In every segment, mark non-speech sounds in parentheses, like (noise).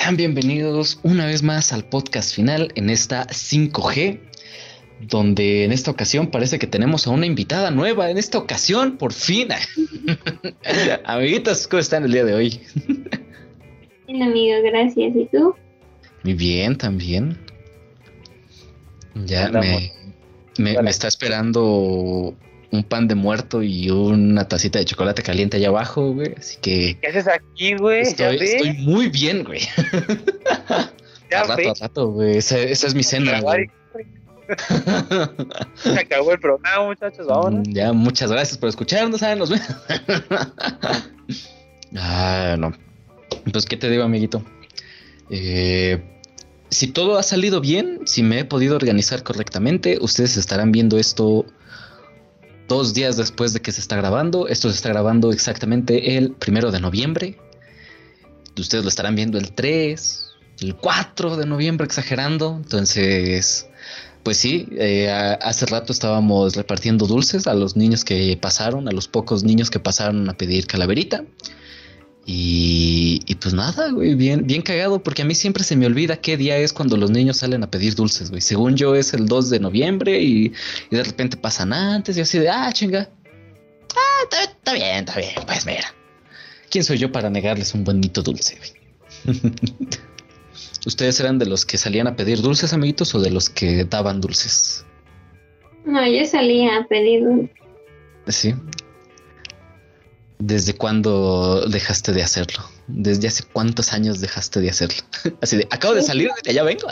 Sean bienvenidos una vez más al podcast final en esta 5G, donde en esta ocasión parece que tenemos a una invitada nueva. En esta ocasión, por fin. (laughs) Amiguitos, ¿cómo están el día de hoy? Bien, amigo, gracias. ¿Y tú? Muy bien, también. Ya me, me, me está esperando un pan de muerto y una tacita de chocolate caliente allá abajo, güey. Así que. ¿Qué haces aquí, güey? Estoy, estoy, muy bien, güey. Ya a rato, a rato, güey. Esa, esa, es mi cena, güey. (laughs) Se acabó el programa, muchachos. Vámonos. Ya, muchas gracias por escucharnos. ¿sabes? Nos vemos. (laughs) ah, no. Pues, ¿qué te digo, amiguito? Eh, si todo ha salido bien, si me he podido organizar correctamente, ustedes estarán viendo esto dos días después de que se está grabando. Esto se está grabando exactamente el primero de noviembre. Ustedes lo estarán viendo el 3, el 4 de noviembre, exagerando. Entonces, pues sí, eh, hace rato estábamos repartiendo dulces a los niños que pasaron, a los pocos niños que pasaron a pedir calaverita. Y, y, pues nada, güey, bien, bien cagado, porque a mí siempre se me olvida qué día es cuando los niños salen a pedir dulces, güey. Según yo es el 2 de noviembre y, y de repente pasan antes y así de, ah, chinga. Ah, está, está, bien, está bien, pues mira. ¿Quién soy yo para negarles un bonito dulce, güey? (laughs) ¿Ustedes eran de los que salían a pedir dulces, amiguitos, o de los que daban dulces? No, yo salía a pedir dulces. Sí. ¿Desde cuándo dejaste de hacerlo? ¿Desde hace cuántos años dejaste de hacerlo? (laughs) Así de, acabo de salir, de allá vengo.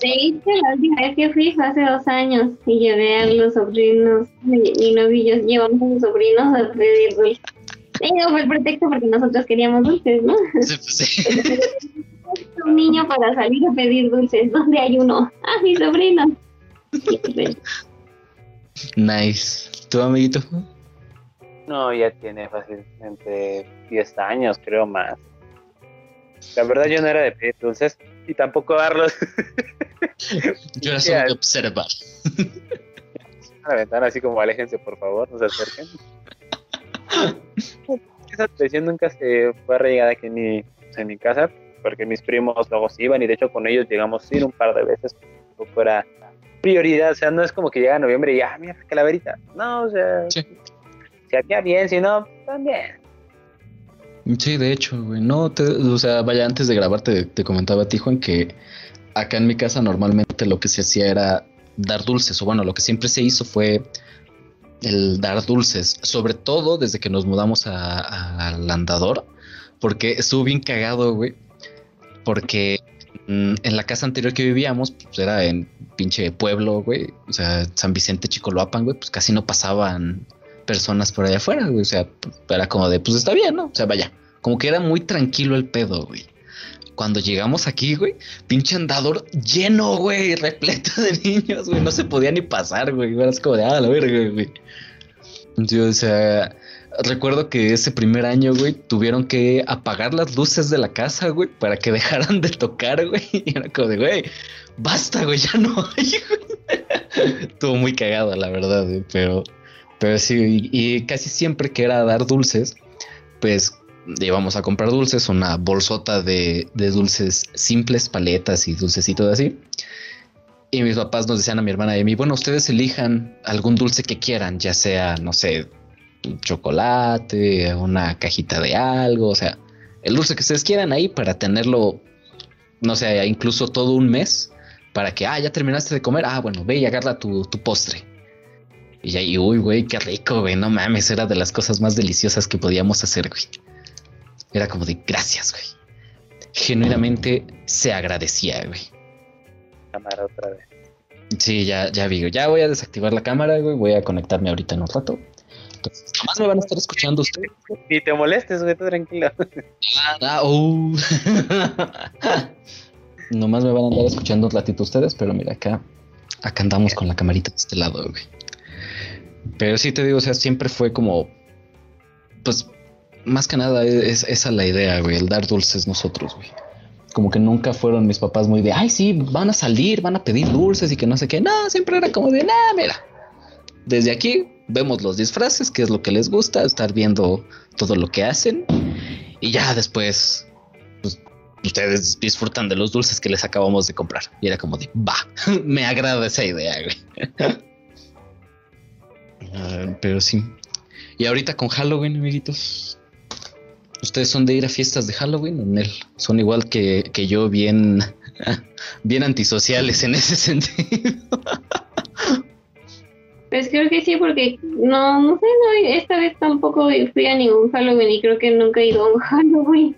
Sí, la última vez que fui fue hace dos años y llevé a los sobrinos, mi novio llevamos a los sobrinos a pedir dulces. Y no fue el pretexto porque nosotros queríamos dulces, ¿no? Sí, pues sí. (laughs) Un niño para salir a pedir dulces. ¿Dónde hay uno? Ah, mi sobrino. (laughs) Nice. ¿Tu amiguito? No, ya tiene fácilmente 10 años, creo más. La verdad yo no era de pedir dulces y tampoco darlos. (laughs) yo era solo de observar. (laughs) A la ventana así como aléjense por favor, no se acerquen. (laughs) Esa tradición nunca se fue arraigada aquí en mi, en mi casa, porque mis primos luego se iban y de hecho con ellos llegamos a ir un par de veces, tampoco era prioridad, o sea, no es como que llega noviembre y ya, mira, calaverita. No, o sea, Sí. Si hacía bien, si no, también. Sí, de hecho, güey. No, o sea, vaya, antes de grabar te, comentaba a ti, Juan, que acá en mi casa normalmente lo que se hacía era dar dulces, o bueno, lo que siempre se hizo fue el dar dulces, sobre todo desde que nos mudamos al andador, porque estuvo bien cagado, güey, porque mm, en la casa anterior que vivíamos, pues era en pinche pueblo, güey, o sea, San Vicente Chicoloapan, güey, pues casi no pasaban personas por allá afuera, güey. O sea, era como de, pues está bien, ¿no? O sea, vaya, como que era muy tranquilo el pedo, güey. Cuando llegamos aquí, güey, pinche andador lleno, güey, repleto de niños, güey. No se podía ni pasar, güey. Era como de, ah, la verga, güey. Yo, o sea, recuerdo que ese primer año, güey, tuvieron que apagar las luces de la casa, güey, para que (laughs) dejaran de tocar, güey. Y era como de, güey, basta, güey, ya no hay, güey. (laughs) Estuvo muy cagado, la verdad, güey, pero... Pero sí, y, casi siempre que era dar dulces, pues íbamos a comprar dulces, una bolsota de, dulces simples, paletas y dulcecitos así. Y mis papás nos decían a mi hermana y a mí, bueno, ustedes elijan algún dulce que quieran, ya sea, no sé, chocolate, una cajita de algo, o sea, el dulce que ustedes quieran ahí para tenerlo, no sé, incluso todo un mes, para que, ah, ya terminaste de comer, ah, bueno, ve y agarra tu postre. Y ahí, uy, güey, qué rico, güey, no mames, era de las cosas más deliciosas que podíamos hacer, güey. Era como de gracias, güey. Genuinamente se agradecía, güey. Cámara otra vez. Sí, ya, ya vi. Ya voy a desactivar la cámara, güey. Voy a conectarme ahorita en un rato. Entonces, nomás me van a estar escuchando ustedes. Ni te molestes, güey, tranquilo. (laughs) Ah, uh. (laughs) Nomás me van a andar escuchando un ratito ustedes, pero mira, acá, acá andamos con la camarita de este lado, güey. Pero sí te digo, o sea, siempre fue como, pues, más que nada es, esa la idea, güey, el dar dulces nosotros, güey. Como que nunca fueron mis papás muy de, ay, sí, van a salir, van a pedir dulces y que no sé qué. No, siempre era como de, nah, mira. Desde aquí vemos los disfraces, que es lo que les gusta, estar viendo todo lo que hacen. Y ya después, pues, ustedes disfrutan de los dulces que les acabamos de comprar. Y era como de, va, (laughs) me agrada esa idea, güey. (laughs) Ah, pero sí. Y ahorita con Halloween, amiguitos. ¿Ustedes son de ir a fiestas de Halloween o? Son igual que, que yo, bien, (laughs) bien antisociales en ese sentido. Pues creo que sí, porque no, no sé, no, esta vez tampoco fui a ningún Halloween y creo que nunca he ido a un (laughs) Halloween.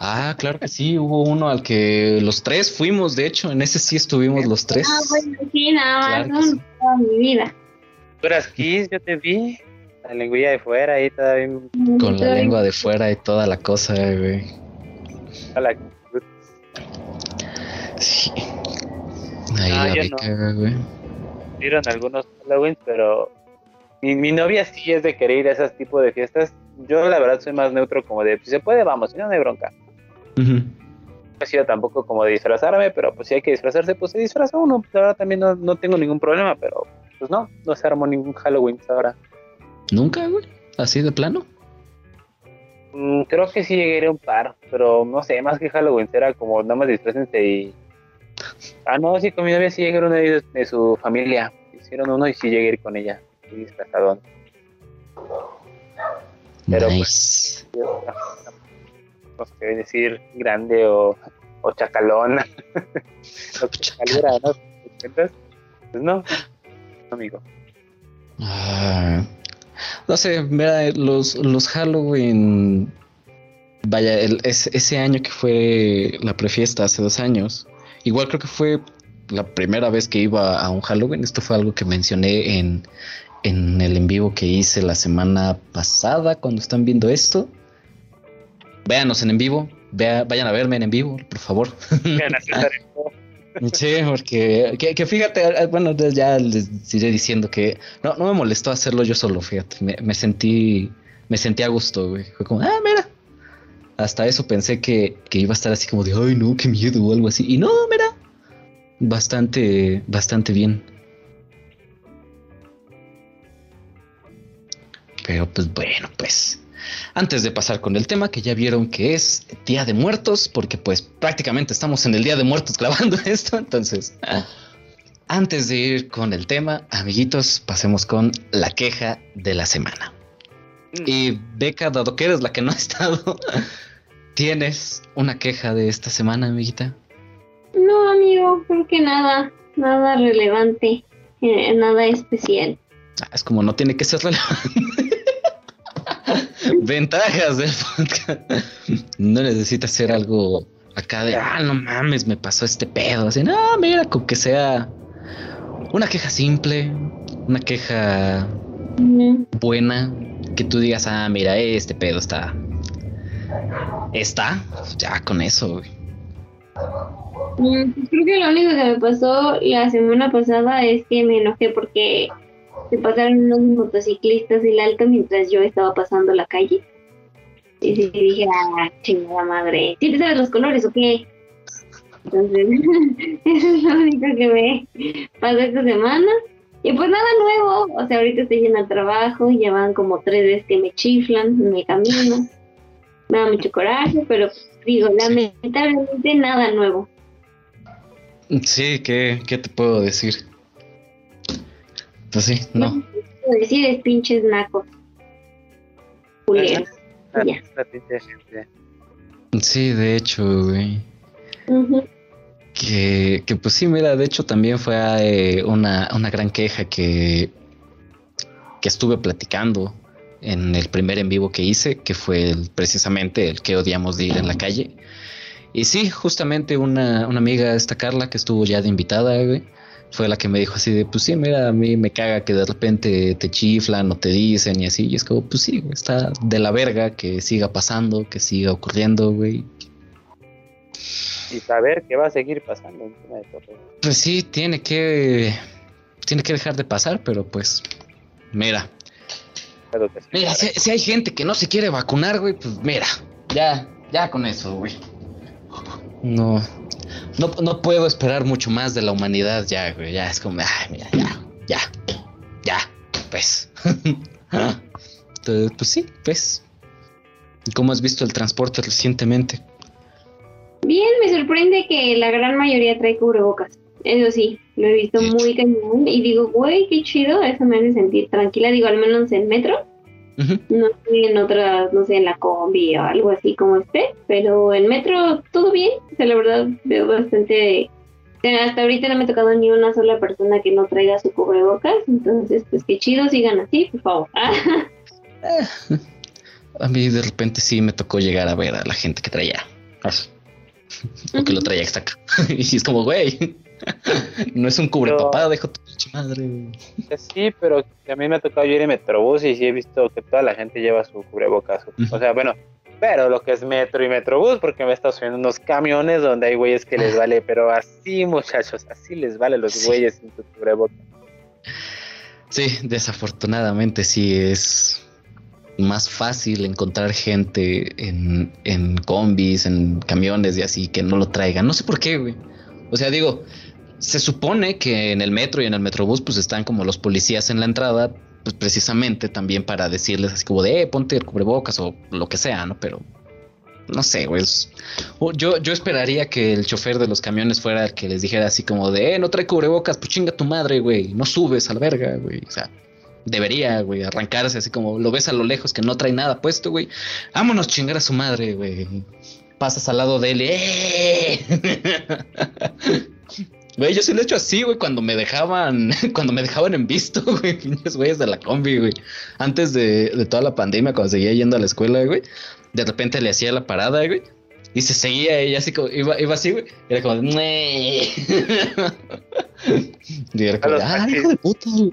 Ah, claro que sí, hubo uno al que los tres fuimos, de hecho, en ese sí estuvimos los tres. Ah, bueno, sí, nada más, Claro no, sí. toda mi vida. Tú eras Kiss, yo te vi. La lengüilla de fuera ahí todavía. Con la lengua de fuera y toda la cosa, güey. a la- Sí. Ahí Ah, la yo beca, güey. Dieron algunos Halloween, pero mi, mi novia sí es de querer ir a esos tipos de fiestas. Yo la verdad soy más neutro como de, si se puede, vamos, si no, no hay bronca. No he sido tampoco como de disfrazarme, pero pues si hay que disfrazarse, pues se disfraza uno. Pues, verdad también no, no tengo ningún problema, pero pues no, no se armó ningún Halloween ahora. ¿Nunca, güey? ¿Así de plano? Mm, creo que sí llegué a a un par, pero no sé, más que Halloween era como nada más disfrácense y... Ah, no, sí, con mi novia sí llegaron ahí de, de su familia. Hicieron uno y sí llegué a ir con ella. Sí, disfrazadón. Pero, nice. no sé decir grande o, o chacalón. (laughs) Lo que ¿no? Pues no, amigo. Ah, no sé, mira, los, los Halloween. Vaya, el- es- ese año que fue la prefiesta, hace dos años. Igual creo que fue la primera vez que iba a un Halloween. Esto fue algo que mencioné en, en el en vivo que hice la semana pasada, cuando están viendo esto. Véanos en en vivo, vea, vayan a verme en en vivo, por favor. Vean a César en vivo. Sí, porque que, fíjate, bueno, ya les iré diciendo que no, no me molestó hacerlo yo solo, fíjate, me, me sentí, me sentí a gusto, güey. Fue como, ah, mira. Hasta eso pensé que, que iba a estar así como de, ay, no, qué miedo o algo así. Y no, mira, bastante, bastante bien. Pero pues bueno, pues antes de pasar con el tema, que ya vieron que es Día de Muertos, porque pues prácticamente estamos en el Día de Muertos grabando (laughs) esto, entonces, antes de ir con el tema, amiguitos, pasemos con la queja de la semana. Y Beca, dado que eres la que no ha estado, (laughs) ¿tienes una queja de esta semana, amiguita? No, amigo, creo que nada, nada relevante, eh, nada especial. Ah, Es como no tiene que ser relevante. (laughs) Ventajas del podcast. No necesita ser algo acá de, ah, no mames, me pasó este pedo. Así, no, mira, con que sea una queja simple, una queja buena, que tú digas, ah, mira, este pedo está. Está, ya con eso, güey. mm, creo que lo único que me pasó la semana pasada es que me enojé porque se pasaron unos motociclistas el alto mientras yo estaba pasando la calle. Y sí dije, ah, chingada madre, ¿sí te sabes los colores o qué? Entonces, (laughs) eso es lo único que me pasó esta semana. Y pues nada nuevo, o sea, ahorita estoy yendo al trabajo, ya van como tres veces que me chiflan mi camino. Me da mucho coraje, pero digo, lamentablemente nada nuevo. Sí, ¿qué, qué te puedo decir? Pues sí, no. Puedo decir es pinches nacos. Culeros. Ya. Sí, de hecho, güey. Que, que pues sí, mira, de hecho también fue eh, una, una gran queja que, que estuve platicando en el primer en vivo que hice, que fue el- precisamente el que odiamos de ir en la calle. Y sí, justamente una, una amiga, esta Carla, que estuvo ya de invitada, güey, fue la que me dijo así de, pues sí, mira, a mí me caga que de repente te chiflan o te dicen y así. Y es como, pues sí, está de la verga que siga pasando, que siga ocurriendo, güey. y saber qué va a seguir pasando encima de todo. Pues sí, tiene que. Tiene que dejar de pasar, pero pues. Mira. Que. Mira, si, si hay gente que no se quiere vacunar, güey, pues mira. Ya, ya con eso, güey. No. No, no puedo esperar mucho más de la humanidad ya, güey. Ya es como, ay, mira, ya, ya, ya, pues. (laughs) Entonces, pues sí, pues. ¿Y ¿Cómo has visto el transporte recientemente? Bien, me sorprende que la gran mayoría trae cubrebocas. Eso sí, lo he visto muy cañón y digo, güey, qué chido, eso me hace sentir tranquila. Digo, al menos en metro, No sé en otras, no sé, en la combi o algo así como esté, pero en metro todo bien. O sea, la verdad veo bastante. sea, hasta ahorita no me ha tocado ni una sola persona que no traiga su cubrebocas, entonces, pues qué chido, sigan así, por favor. (laughs) A mí de repente sí me tocó llegar a ver a la gente que traía. así. O que lo traía hasta acá. (laughs) y es como, güey. (laughs) No es un cubrepapá, dejo tu pinche madre. güey. Sí, pero a mí me ha tocado ir en Metrobús y sí he visto que toda la gente lleva su cubrebocas. O sea, bueno, pero lo que es Metro y Metrobús, porque me he estado subiendo unos camiones donde hay güeyes que les vale, pero así, muchachos, así les vale los Sí. güeyes sin su cubrebocas. Sí, desafortunadamente sí es más fácil encontrar gente en, en combis, en camiones y así que no lo traigan. No sé por qué, güey. O sea, digo, se supone que en el metro y en el metrobús pues están como los policías en la entrada, pues precisamente también para decirles así como de, eh, ponte el cubrebocas o lo que sea, ¿no? Pero no sé, güey. Yo, yo esperaría que el chofer de los camiones fuera el que les dijera así como de, eh, no trae cubrebocas, pues chinga tu madre, güey. No subes a la verga, güey. O sea, debería, güey, arrancarse así como lo ves a lo lejos que no trae nada puesto, güey. Vámonos chingar a su madre, güey. Pasas al lado de él ¡eh! (laughs) Güey, yo sí lo he hecho así, güey, cuando me dejaban, (laughs) cuando me dejaban en visto, (laughs) güey, pinches güeyes de la combi, güey. Antes de, de toda la pandemia, cuando seguía yendo a la escuela, güey, de repente le hacía la parada, güey, y se seguía ella así como, iba, iba así, güey, y era como, "Nee". (laughs) y era como, ah, hijo de puta, güey".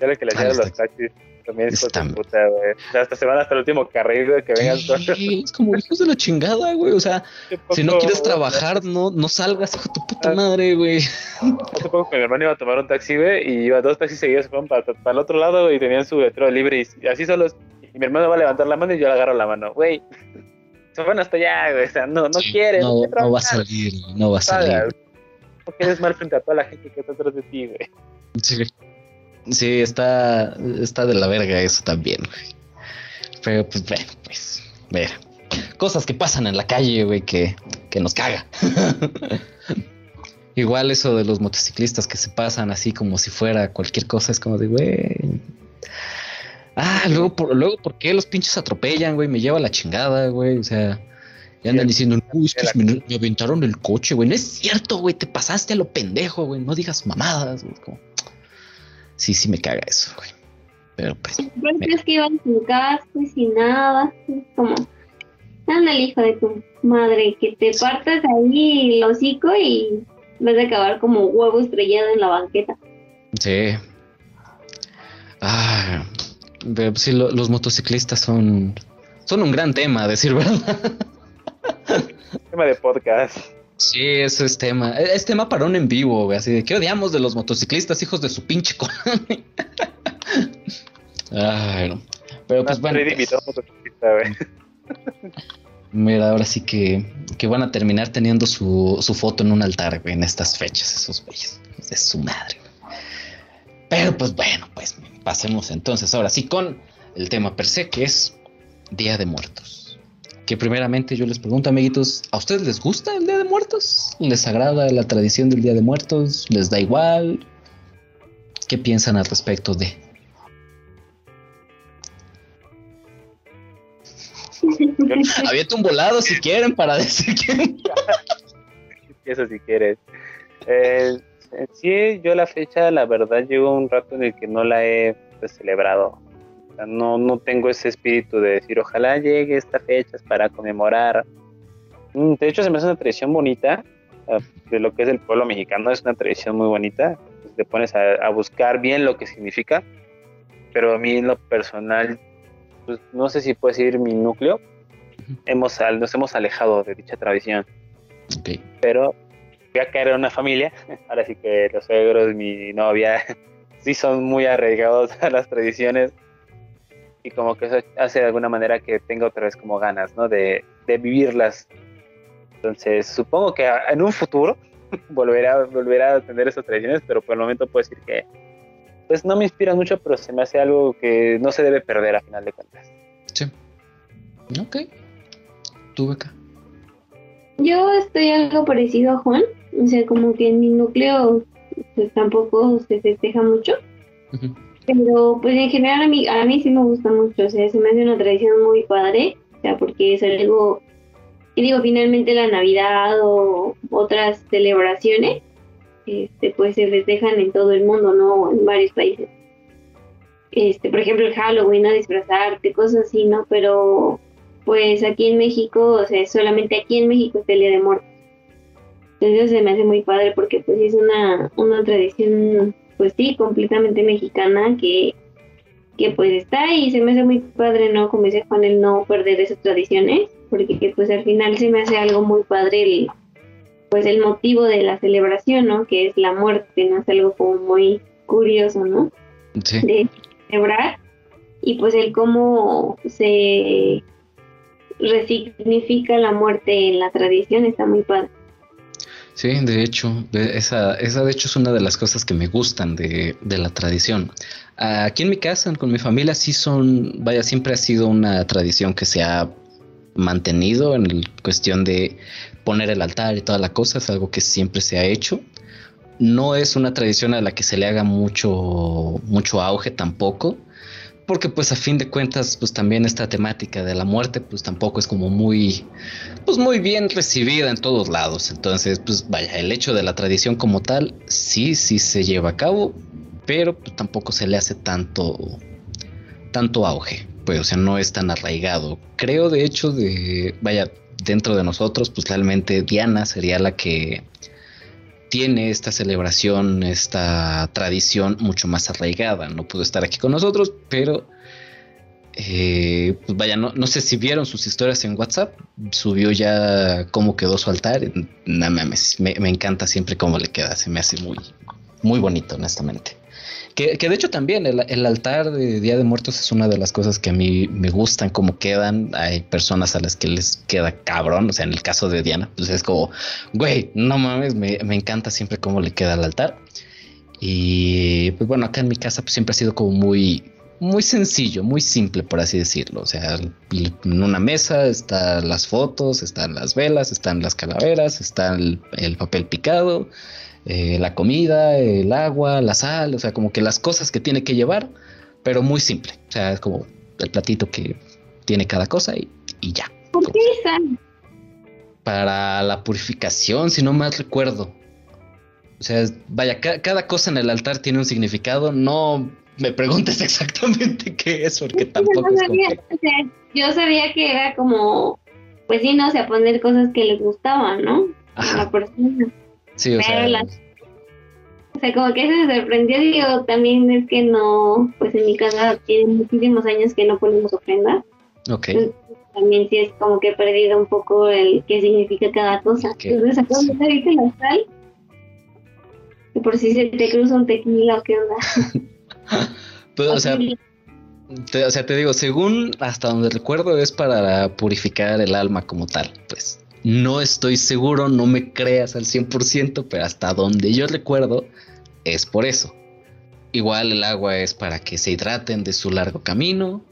Ya lo que le Ah, hacían a los los taxis. También es Están- puta, güey. O sea, hasta se van hasta el último carril, güey, que vengan todos. Es como hijos de la chingada, güey, o sea, (laughs) si no quieres trabajar, no, no salgas, hijo de tu puta madre, güey. Hace poco que mi hermano iba a tomar un taxi, güey, y iba dos taxis seguidos, se fueron para, para el otro lado, y tenían su letrero libre, y, así solos. Y mi hermano va a levantar la mano y yo le agarro la mano, güey. Se van hasta allá, güey, o sea, no, no Sí, quiere. No, quiere no va a salir, no va a salir. No quieres mal frente a toda la gente que está atrás de ti, güey. Sí, Sí, está, está de la verga eso también, güey. Pero pues bueno, pues, ver. Cosas que pasan en la calle, güey, que, que nos caga. (laughs) Igual eso de los motociclistas que se pasan así como si fuera cualquier cosa, es como de, güey. Ah, luego, por, luego, ¿por qué los pinches atropellan, güey? Me lleva la chingada, güey. O sea, y andan diciendo, no, es que me, me aventaron el coche, güey. No es cierto, güey. Te pasaste a lo pendejo, güey. No digas mamadas, güey. Como... Sí, sí me caga eso, güey. Pero pues, Pero es que iban sin casco y sin nada. Es como, ándale, hijo de tu madre, que te partas ahí el hocico y vas a acabar como huevo estrellado en la banqueta. sí. Ah, pero sí, lo- los motociclistas son, son un gran tema, a decir verdad. Tema de podcast. Sí, eso es tema. Es tema para un en vivo, güey. Así de que odiamos de los motociclistas, hijos de su pinche cola. (laughs) Ay, no. Pero pues Más bueno. Güey. (laughs) Mira, ahora sí que, que van a terminar teniendo su, su foto en un altar, güey, en estas fechas, esos güeyes. De su madre. güey. Pero pues bueno, pues pasemos entonces ahora sí con el tema per se, que es Día de Muertos. Que primeramente yo les pregunto, amiguitos, ¿a ustedes les gusta el Día de Muertos? ¿Les agrada la tradición del Día de Muertos? ¿Les da igual? ¿Qué piensan al respecto de? (laughs) Avienta un volado si quieren para decir que... (laughs) Eso si quieres. Eh, sí, yo la fecha, la verdad, llegó un rato en el que no la he pues, celebrado. Sea, no, no tengo ese espíritu de decir, ojalá llegue esta fecha para conmemorar. Mm, De hecho, se me hace una tradición bonita eh, de lo que es el pueblo mexicano. Es una tradición muy bonita. Te pones a, a buscar bien lo que significa. Pero a mí, en lo personal, pues, no sé si puedo decir mi núcleo. Hemos, nos hemos alejado de dicha tradición. Pero voy a caer en una familia. (laughs) Ahora sí que los suegros, mi novia, (laughs) sí son muy arraigados a las tradiciones y como que eso hace de alguna manera que tenga otra vez como ganas, ¿no? De, de vivirlas. Entonces, supongo que a- en un futuro (laughs) volverá, volverá a tener esas tradiciones, pero por el momento puedo decir que pues no me inspira mucho, pero se me hace algo que no se debe perder a final de cuentas. Sí. Ok. Tú, Beca. Yo estoy algo parecido a Juan, o sea, como que en mi núcleo pues, tampoco se festeja mucho, Ujú. Pero pues en general a mí, a mí sí me gusta mucho, o sea, se me hace una tradición muy padre, o sea, porque es algo, y digo, finalmente la Navidad o otras celebraciones, este, pues se festejan en todo el mundo, ¿no? En varios países. Este, por ejemplo, el Halloween, ¿no? Disfrazarte, cosas así, ¿no? Pero pues aquí en México, o sea, solamente aquí en México es el Día de Muertos. Entonces se me hace muy padre porque pues es una, una tradición, pues sí, completamente mexicana que, que pues está y se me hace muy padre, ¿no? Como dice Juan, el no perder esas tradiciones, porque pues al final se me hace algo muy padre el, pues el motivo de la celebración, ¿no? Que es la muerte, ¿no? Es algo como muy curioso, ¿no? Sí. de celebrar y pues el cómo se resignifica la muerte en la tradición está muy padre. Sí, de hecho, de- esa, esa de hecho es una de las cosas que me gustan de, de la tradición. Aquí en mi casa, con mi familia, sí son, vaya, siempre ha sido una tradición que se ha mantenido en el- cuestión de poner el altar y toda la cosa, es algo que siempre se ha hecho. No es una tradición a la que se le haga mucho, mucho auge tampoco, porque pues a fin de cuentas, pues también esta temática de la muerte, pues tampoco es como muy, pues muy bien recibida en todos lados. Entonces, pues vaya, el hecho de la tradición como tal, sí, sí se lleva a cabo, pero pues, tampoco se le hace tanto, tanto auge. Pues, o sea, no es tan arraigado. Creo, de hecho, de, vaya, dentro de nosotros, pues realmente Diana sería la que tiene esta celebración, esta tradición mucho más arraigada. No pudo estar aquí con nosotros, pero eh, pues vaya, no, no sé si vieron sus historias en WhatsApp. Subió ya cómo quedó su altar. No mames, me, me encanta siempre cómo le queda. Se me hace muy, muy bonito, honestamente. Que, que de hecho también el, el altar de Día de Muertos es una de las cosas que a mí me gustan, cómo quedan. Hay personas a las que les queda cabrón. O sea, en el caso de Diana, pues es como, güey, no mames, me, me encanta siempre cómo le queda el altar. Y pues bueno, acá en mi casa pues, siempre ha sido como muy, muy sencillo, muy simple, por así decirlo. O sea, en una mesa están las fotos, están las velas, están las calaveras, está el, el papel picado, eh, la comida, el agua, la sal, o sea, como que las cosas que tiene que llevar, pero muy simple. O sea, es como el platito que tiene cada cosa y, y ya. ¿Por qué esa? Para la purificación, si no mal recuerdo. O sea, vaya, ca- cada cosa en el altar tiene un significado. No me preguntes (laughs) exactamente qué es, porque tampoco no es sabía, complejo. o sea, yo sabía que era como, pues sí, no, o sea, poner cosas que les gustaban, ¿no? A Ajá. la persona. Sí, o Pero sea, O sea, como que eso me sorprendió, digo, también es que no, pues en mi casa tiene muchísimos años que no ponemos ofrenda. ok. También sí es como que he perdido un poco el qué significa cada cosa. Ok. Entonces, donde ahorita la sal, que por si se te cruza un tequila o qué onda. (laughs) Pues, o sea, te, o sea, te digo, según hasta donde recuerdo es para purificar el alma como tal. Pues no estoy seguro, no me creas al 100%, pero hasta donde yo recuerdo es por eso. Igual el agua es para que se hidraten de su largo camino.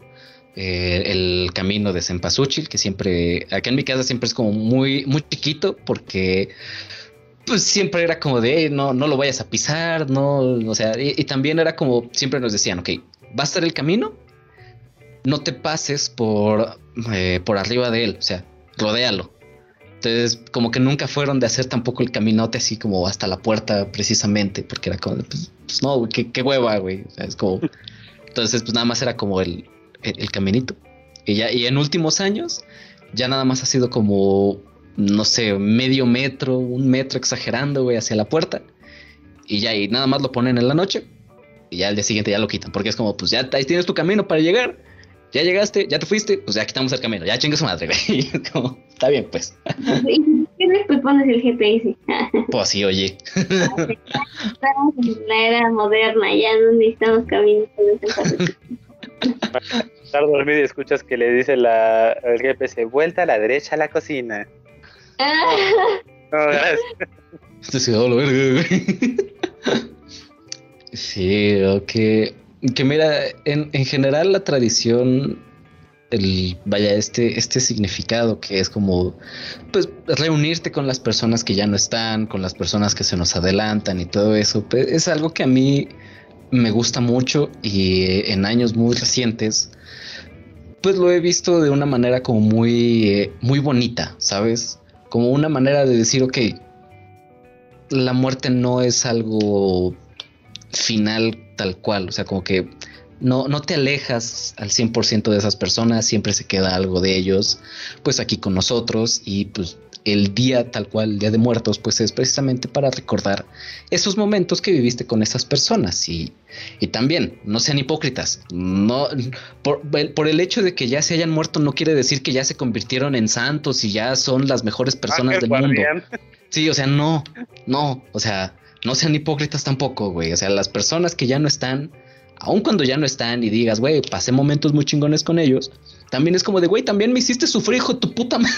eh, el camino de Cempasúchil, que siempre, acá en mi casa siempre es como muy, muy chiquito, porque pues siempre era como de "Eh, no, no lo vayas a pisar, no, o sea, y, y también era como siempre nos decían, ok, va a estar el camino, no te pases por, eh, por arriba de él, o sea, rodéalo. Entonces, como que nunca fueron de hacer tampoco el caminote así como hasta la puerta precisamente, porque era como, pues, pues no, güey, qué, qué hueva, güey. O sea, es como, (laughs) entonces, pues nada más era como el, el, el caminito. Y ya, y en últimos años, ya nada más ha sido como, no sé, medio metro, un metro exagerando, güey, hacia la puerta. Y ya, y nada más lo ponen en la noche. Y ya al día siguiente ya lo quitan, porque es como, pues ya ahí tienes tu camino para llegar. Ya llegaste, ya te fuiste, pues ya quitamos el camino, ya chingue su madre, güey. (laughs) Es como, Está bien, pues. ¿Y qué después pones el GPS? (laughs) Pues sí, oye. Estamos en la era moderna, ya no necesitamos caminos Estar dormido y escuchas que le dice la, el GPS, vuelta a la derecha a la cocina. Ah, No, gracias. Este verga, güey. Sí, o que, que mira, en, en general la tradición, el, vaya, este, este significado que es como, pues, reunirte con las personas que ya no están, con las personas que se nos adelantan y todo eso, pues, es algo que a mí me gusta mucho y eh, en años muy recientes, pues lo he visto de una manera como muy, eh, muy bonita, ¿sabes? Como una manera de decir, ok, la muerte no es algo final tal cual, o sea, como que no, no te alejas al 100% de esas personas, siempre se queda algo de ellos, pues aquí con nosotros y pues el día tal cual, el día de muertos, pues es precisamente para recordar esos momentos que viviste con esas personas y, y también, no sean hipócritas, no, por, por el hecho de que ya se hayan muerto no quiere decir que ya se convirtieron en santos y ya son las mejores personas Ángel del mundo. (laughs) Sí, o sea, no, no, o sea, no sean hipócritas tampoco, güey. O sea, las personas que ya no están, aun cuando ya no están y digas, güey, pasé momentos muy chingones con ellos, también es como de, güey, también me hiciste sufrir, hijo tu puta madre.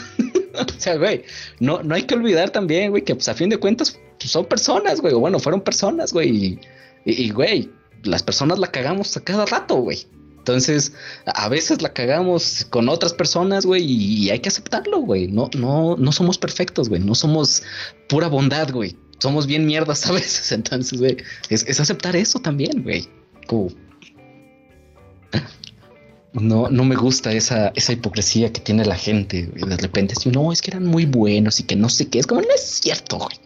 (laughs) o sea, güey, no, no hay que olvidar también, güey, que pues a fin de cuentas pues, son personas, güey, o bueno, fueron personas, güey, y, güey, las personas la cagamos a cada rato, güey. Entonces, a veces la cagamos con otras personas, güey, y hay que aceptarlo, güey. No, no, no somos perfectos, güey. No somos pura bondad, güey. Somos bien mierdas a veces. (laughs) Entonces, güey, es, es aceptar eso también, güey. No, no me gusta esa, esa hipocresía que tiene la gente. De repente, si no, es que eran muy buenos y que no sé qué. Es como, no es cierto, güey.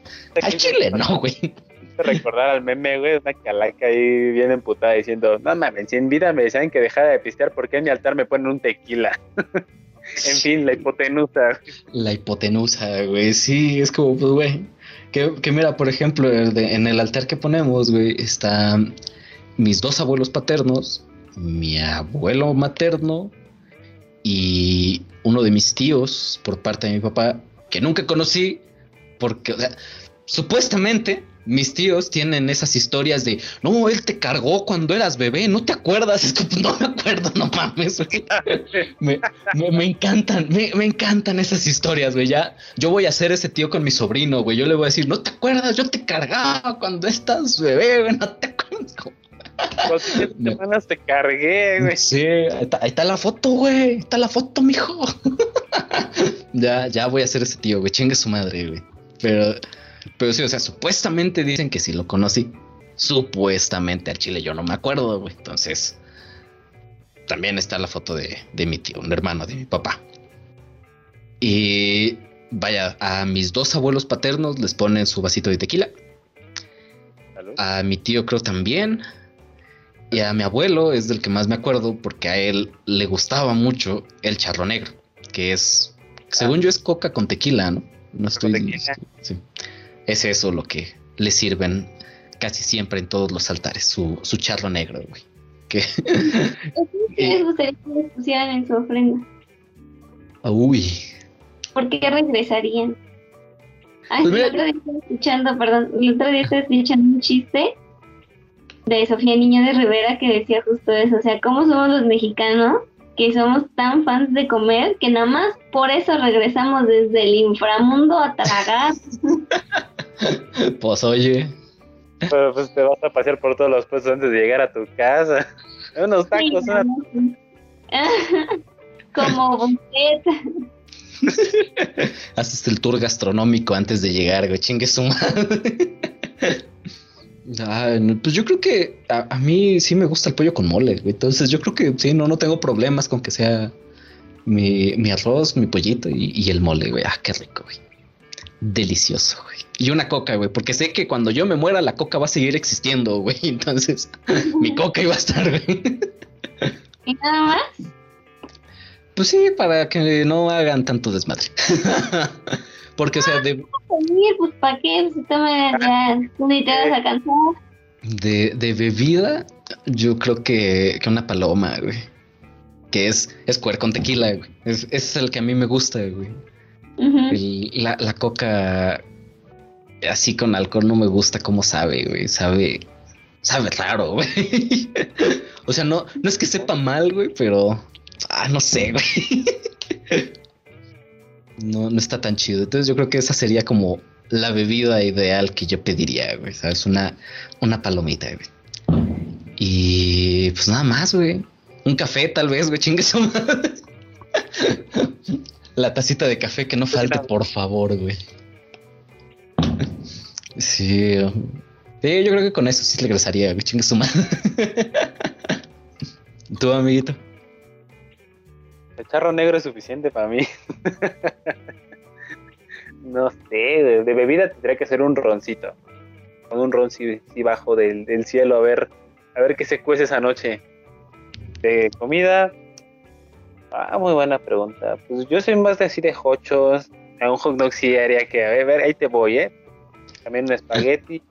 Al chile, no, güey. recordar al meme, güey, una calaca ahí bien emputada diciendo, no mames, si en vida me decían que dejara de pistear, ¿por qué en mi altar me ponen un tequila? (laughs) en fin, la hipotenusa. La hipotenusa, güey, sí, es como, pues, güey, que, que, mira, por ejemplo, de, en el altar que ponemos, güey, están mis dos abuelos paternos, mi abuelo materno y uno de mis tíos por parte de mi papá, que nunca conocí, porque, supuestamente mis tíos tienen esas historias de no, él te cargó cuando eras bebé, no te acuerdas, (laughs) es que no me acuerdo, no mames, (laughs) me, me, encantan, me, me, encantan esas historias, güey. Ya, yo voy a hacer ese tío con mi sobrino, güey. Yo le voy a decir, no te acuerdas, yo te cargaba cuando estás bebé, güey, no te acuerdas. Los semanas te cargué, güey. Sí, ahí está, ahí está la foto, güey. Ahí está la foto, mijo. (laughs) ya, ya voy a hacer ese tío, güey. Chingue su madre, güey. Pero pero sí, o sea, supuestamente dicen que sí lo conocí. Supuestamente al chile yo no me acuerdo, güey. Entonces, también está la foto de, de, mi tío, un hermano de mi papá. Y vaya, a mis dos abuelos paternos les ponen su vasito de tequila. A mi tío creo también. Y a mi abuelo es del que más me acuerdo porque a él le gustaba mucho el charro negro, que es, según ah. yo, es coca con tequila, ¿no? No estoy... Tequila. Sí es eso lo que le sirven casi siempre en todos los altares, su, su charro negro, güey. Que, (laughs) ¿Qué les gustaría que les pusieran en su ofrenda? Uy. ¿Por qué regresarían? Ay, pues el otro día estaba escuchando, perdón, el otro día estaba escuchando un chiste de Sofía Niño de Rivera que decía justo eso, o sea, ¿cómo somos los mexicanos que somos tan fans de comer que nada más por eso regresamos desde el inframundo a tragar? (laughs) pues oye. Pero pues te vas a pasear por todos los puestos antes de llegar a tu casa. (laughs) Unos tacos, sí, una... (laughs) Como boqueta. Haces el tour gastronómico antes de llegar, güey. Chingue su madre. Ah, pues yo creo que a, a, mí sí me gusta el pollo con mole, güey. Entonces yo creo que sí, no, no tengo problemas con que sea mi, mi arroz, mi pollito y, y, el mole, güey. Ah, qué rico, güey. Delicioso, güey. Y una coca, güey, porque sé que cuando yo me muera la coca va a seguir existiendo, güey. (laughs) Entonces, mi coca iba a estar, güey. ¿Y nada más? Pues sí, para que no hagan tanto desmadre. (laughs) porque, o sea, de... Pues, ¿para qué? Si toma ya, ni te vas a cansar. De, de bebida, yo creo que, que una paloma, güey. Que es, es cuer con tequila, güey. Es, ese es el que a mí me gusta, güey. Ujú. El- la, la coca así con alcohol no me gusta cómo sabe, güey. Sabe, sabe raro, güey. (laughs) o sea, no, no es que sepa mal, güey, pero ah, no sé, güey. (laughs) no, no está tan chido. Entonces yo creo que esa sería como la bebida ideal que yo pediría, güey. ¿Sabes? Una, una palomita, güey. Y pues nada más, güey. Un café, tal vez, güey, chingue su madre. La tacita de café que no falte, por favor, güey. Sí. Sí, yo creo que con eso sí regresaría, güey, chingue su madre. (laughs) ¿Tú, amiguito? El charro negro es suficiente para mí. (laughs) no sé, de, bebida tendría que ser un roncito. Con un ron bajo del, cielo, a ver, a ver qué se cuece esa noche. De comida, ah, muy buena pregunta. Pues yo soy más de así de hochos. A un hot dog sí que, a ver, ahí te voy, ¿eh? También un espagueti.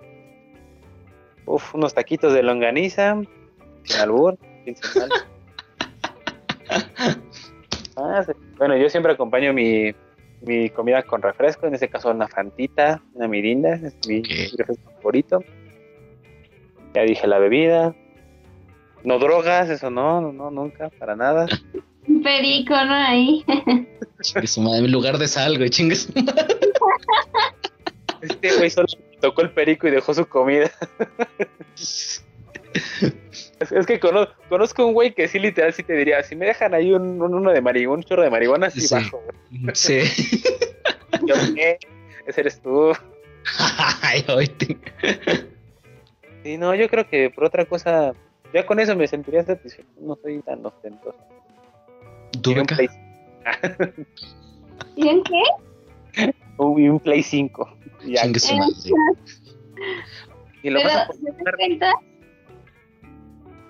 (laughs) Uf, unos taquitos de longaniza. Sin albur, sin. (laughs) Ah, sí. Bueno, yo siempre acompaño mi, mi comida con refresco, en este caso una fantita, una mirinda, es mi refresco favorito. Ya dije la bebida. No drogas, eso no, no, no, nunca, para nada. Un perico, ¿no? Ahí. Chingue su madre. En lugar de sal, güey, chingue su madre. Este güey solo tocó el perico y dejó su comida. (laughs) Es, es que cono- conozco un güey que sí literal sí te diría, si me dejan ahí un, un- uno de marihuana, un chorro de marihuana, sí, Sí. bajo, güey. Sí. (laughs) Yo, ¿qué? Ese eres tú. (laughs) Ay, oíte. Sí, no, yo creo que por otra cosa, ya con eso me sentiría satisfecho. No soy tan ostentoso. ¿Tú, Y un Beca? Play, (laughs) ¿Y en qué? un- y un Play 5. Y ya. Chingue su madre. Y lo Pero vas a ¿se dan poner, cuenta,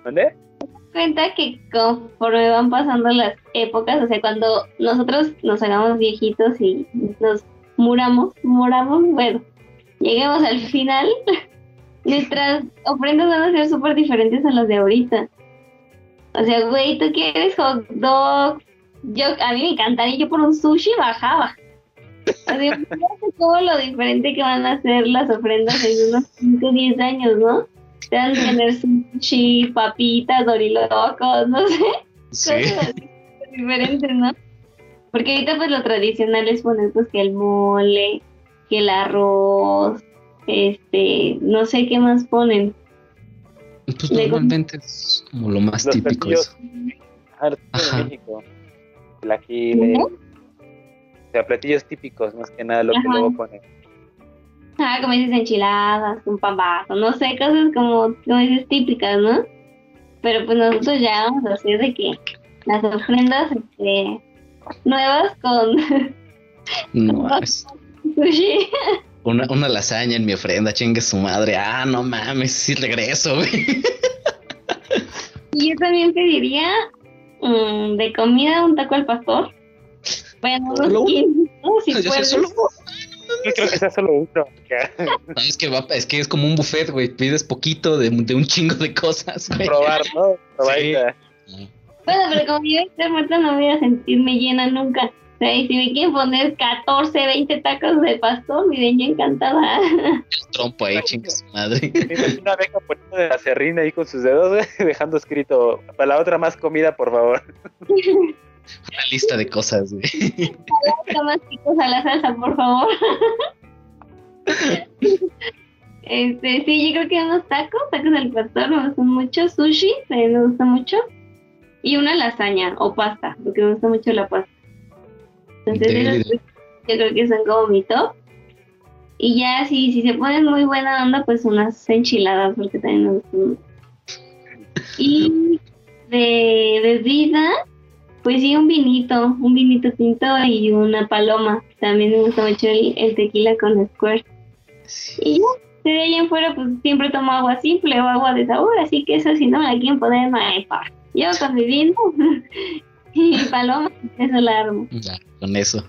¿dónde? cuenta que conforme van pasando las épocas, o sea, cuando nosotros nos hagamos viejitos y nos muramos, muramos, bueno, lleguemos al final, (laughs) nuestras ofrendas van a ser súper diferentes a las de ahorita. O sea, güey, tú quieres hot dog. Yo, a mí me encantaría, yo por un sushi bajaba. O sea, todo lo diferente que van a ser las ofrendas en unos 5 o 10 años, ¿no? A tener sushi, papitas, dorilocos, no sé, Sí. cosas diferentes, ¿no? Porque ahorita pues lo tradicional es poner pues que el mole, que el arroz, este, no sé qué más ponen. Pues Le- normalmente es como lo más Los típico eso. Ajá. de México. ¿Cómo? O sea, platillos típicos, más que nada lo que luego ponen. Ah, como dices, enchiladas, un pambazo, no sé, cosas como, como dices, típicas, ¿no? Pero pues nosotros ya vamos a hacer de que las ofrendas este, nuevas con No (laughs) sushi. Una, una lasaña en mi ofrenda, chingue su madre. Ah, no mames, sí regreso, güey. Y yo también pediría mm, de comida un taco al pastor. Bueno, ¿Solo unos uno? 15, ¿no? Si (laughs) Yo sé, puedes. solo- Yo creo que sea solo uno. (laughs) No, es que va, es que es como un buffet, güey. Pides poquito de, de un chingo de cosas, güey. Probar, ¿no? Probar Sí. Bueno, pero como yo estoy muerta no voy a sentirme llena nunca. O sea, y si me quieren poner 14, 20 tacos de pastor, miren, yo encantada. (laughs) Trompo ahí, chingue su madre. (laughs) Me una beca poniendo de la serrina ahí con sus dedos, güey, dejando escrito, para la otra más comida, por favor. Una lista de cosas, güey. Más chicos a la salsa, por favor. Este, sí, yo creo que unos tacos, tacos del pastor, me gustan mucho. Sushi, también me gusta mucho. Y una lasaña o pasta, porque me gusta mucho la pasta. Entonces, yo creo que son como mi top. Y ya, si, si se ponen muy buena onda, pues unas enchiladas, porque también me gustan. Y de bebida, pues sí, un vinito, un vinito tinto y una paloma. También me gusta mucho el, el tequila con Squirt. Y ya, de ahí en fuera, pues siempre tomo agua simple o agua de sabor, así que eso si no me la quieren poner, pa. Yo con mi vino (laughs) y paloma, eso la armo. Ya, con eso.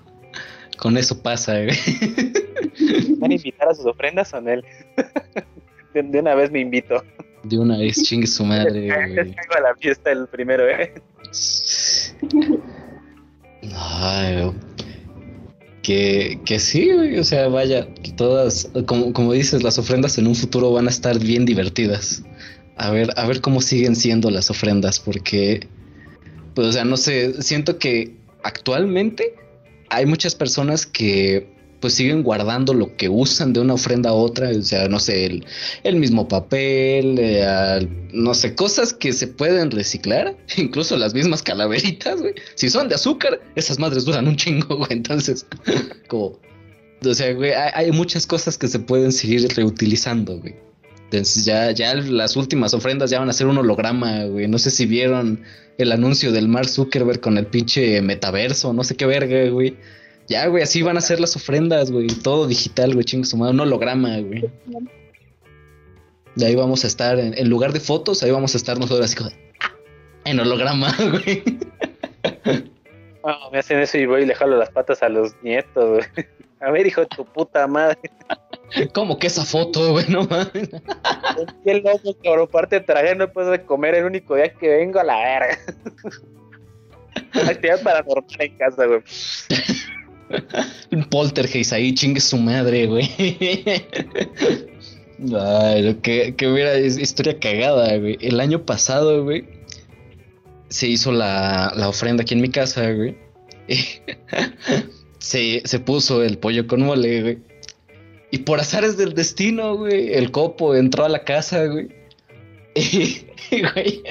Con eso pasa, güey. (laughs) ¿Van a invitar a sus ofrendas o no? él? (laughs) De, de una vez me invito. De una vez, chingue su madre, güey. a la fiesta el primero, ¿eh? Ay. Que, que sí, o sea, vaya, todas, como, como dices, las ofrendas en un futuro van a estar bien divertidas. A ver, a ver cómo siguen siendo las ofrendas, porque, pues, o sea, no sé, siento que actualmente hay muchas personas que pues siguen guardando lo que usan de una ofrenda a otra, o sea, no sé, el, el mismo papel, eh, no sé, cosas que se pueden reciclar, (laughs) incluso las mismas calaveritas, güey. Si son de azúcar, esas madres duran un chingo, güey, entonces, (laughs) como, o sea, güey, hay, hay muchas cosas que se pueden seguir reutilizando, güey. Entonces ya, ya las últimas ofrendas ya van a ser un holograma, güey. No sé si vieron el anuncio del Mark Zuckerberg con el pinche metaverso, no sé qué verga, güey. Ya, güey, así van a ser las ofrendas, güey. Todo digital, güey, chingo su madre, un holograma, güey. Y ahí vamos a estar, en, en lugar de fotos, ahí vamos a estar nosotros así como, "Ah", en holograma, (laughs) güey. Me hacen eso y voy y le jalo las patas a los nietos, güey. A ver, hijo de tu puta madre. ¿Cómo que esa foto, güey? No mames. Qué loco, cabrón. Parte traje, no puedo comer el único día que vengo a la verga. Actividad paranormal en casa, güey. Un poltergeist ahí, chingue su madre, güey. Ay, que, que mira, es historia cagada, güey. El año pasado, güey, se hizo la, la ofrenda aquí en mi casa, güey. (laughs) se, se puso el pollo con mole, güey. Y por azares del destino, güey, el copo entró a la casa, güey. (laughs) Y, güey,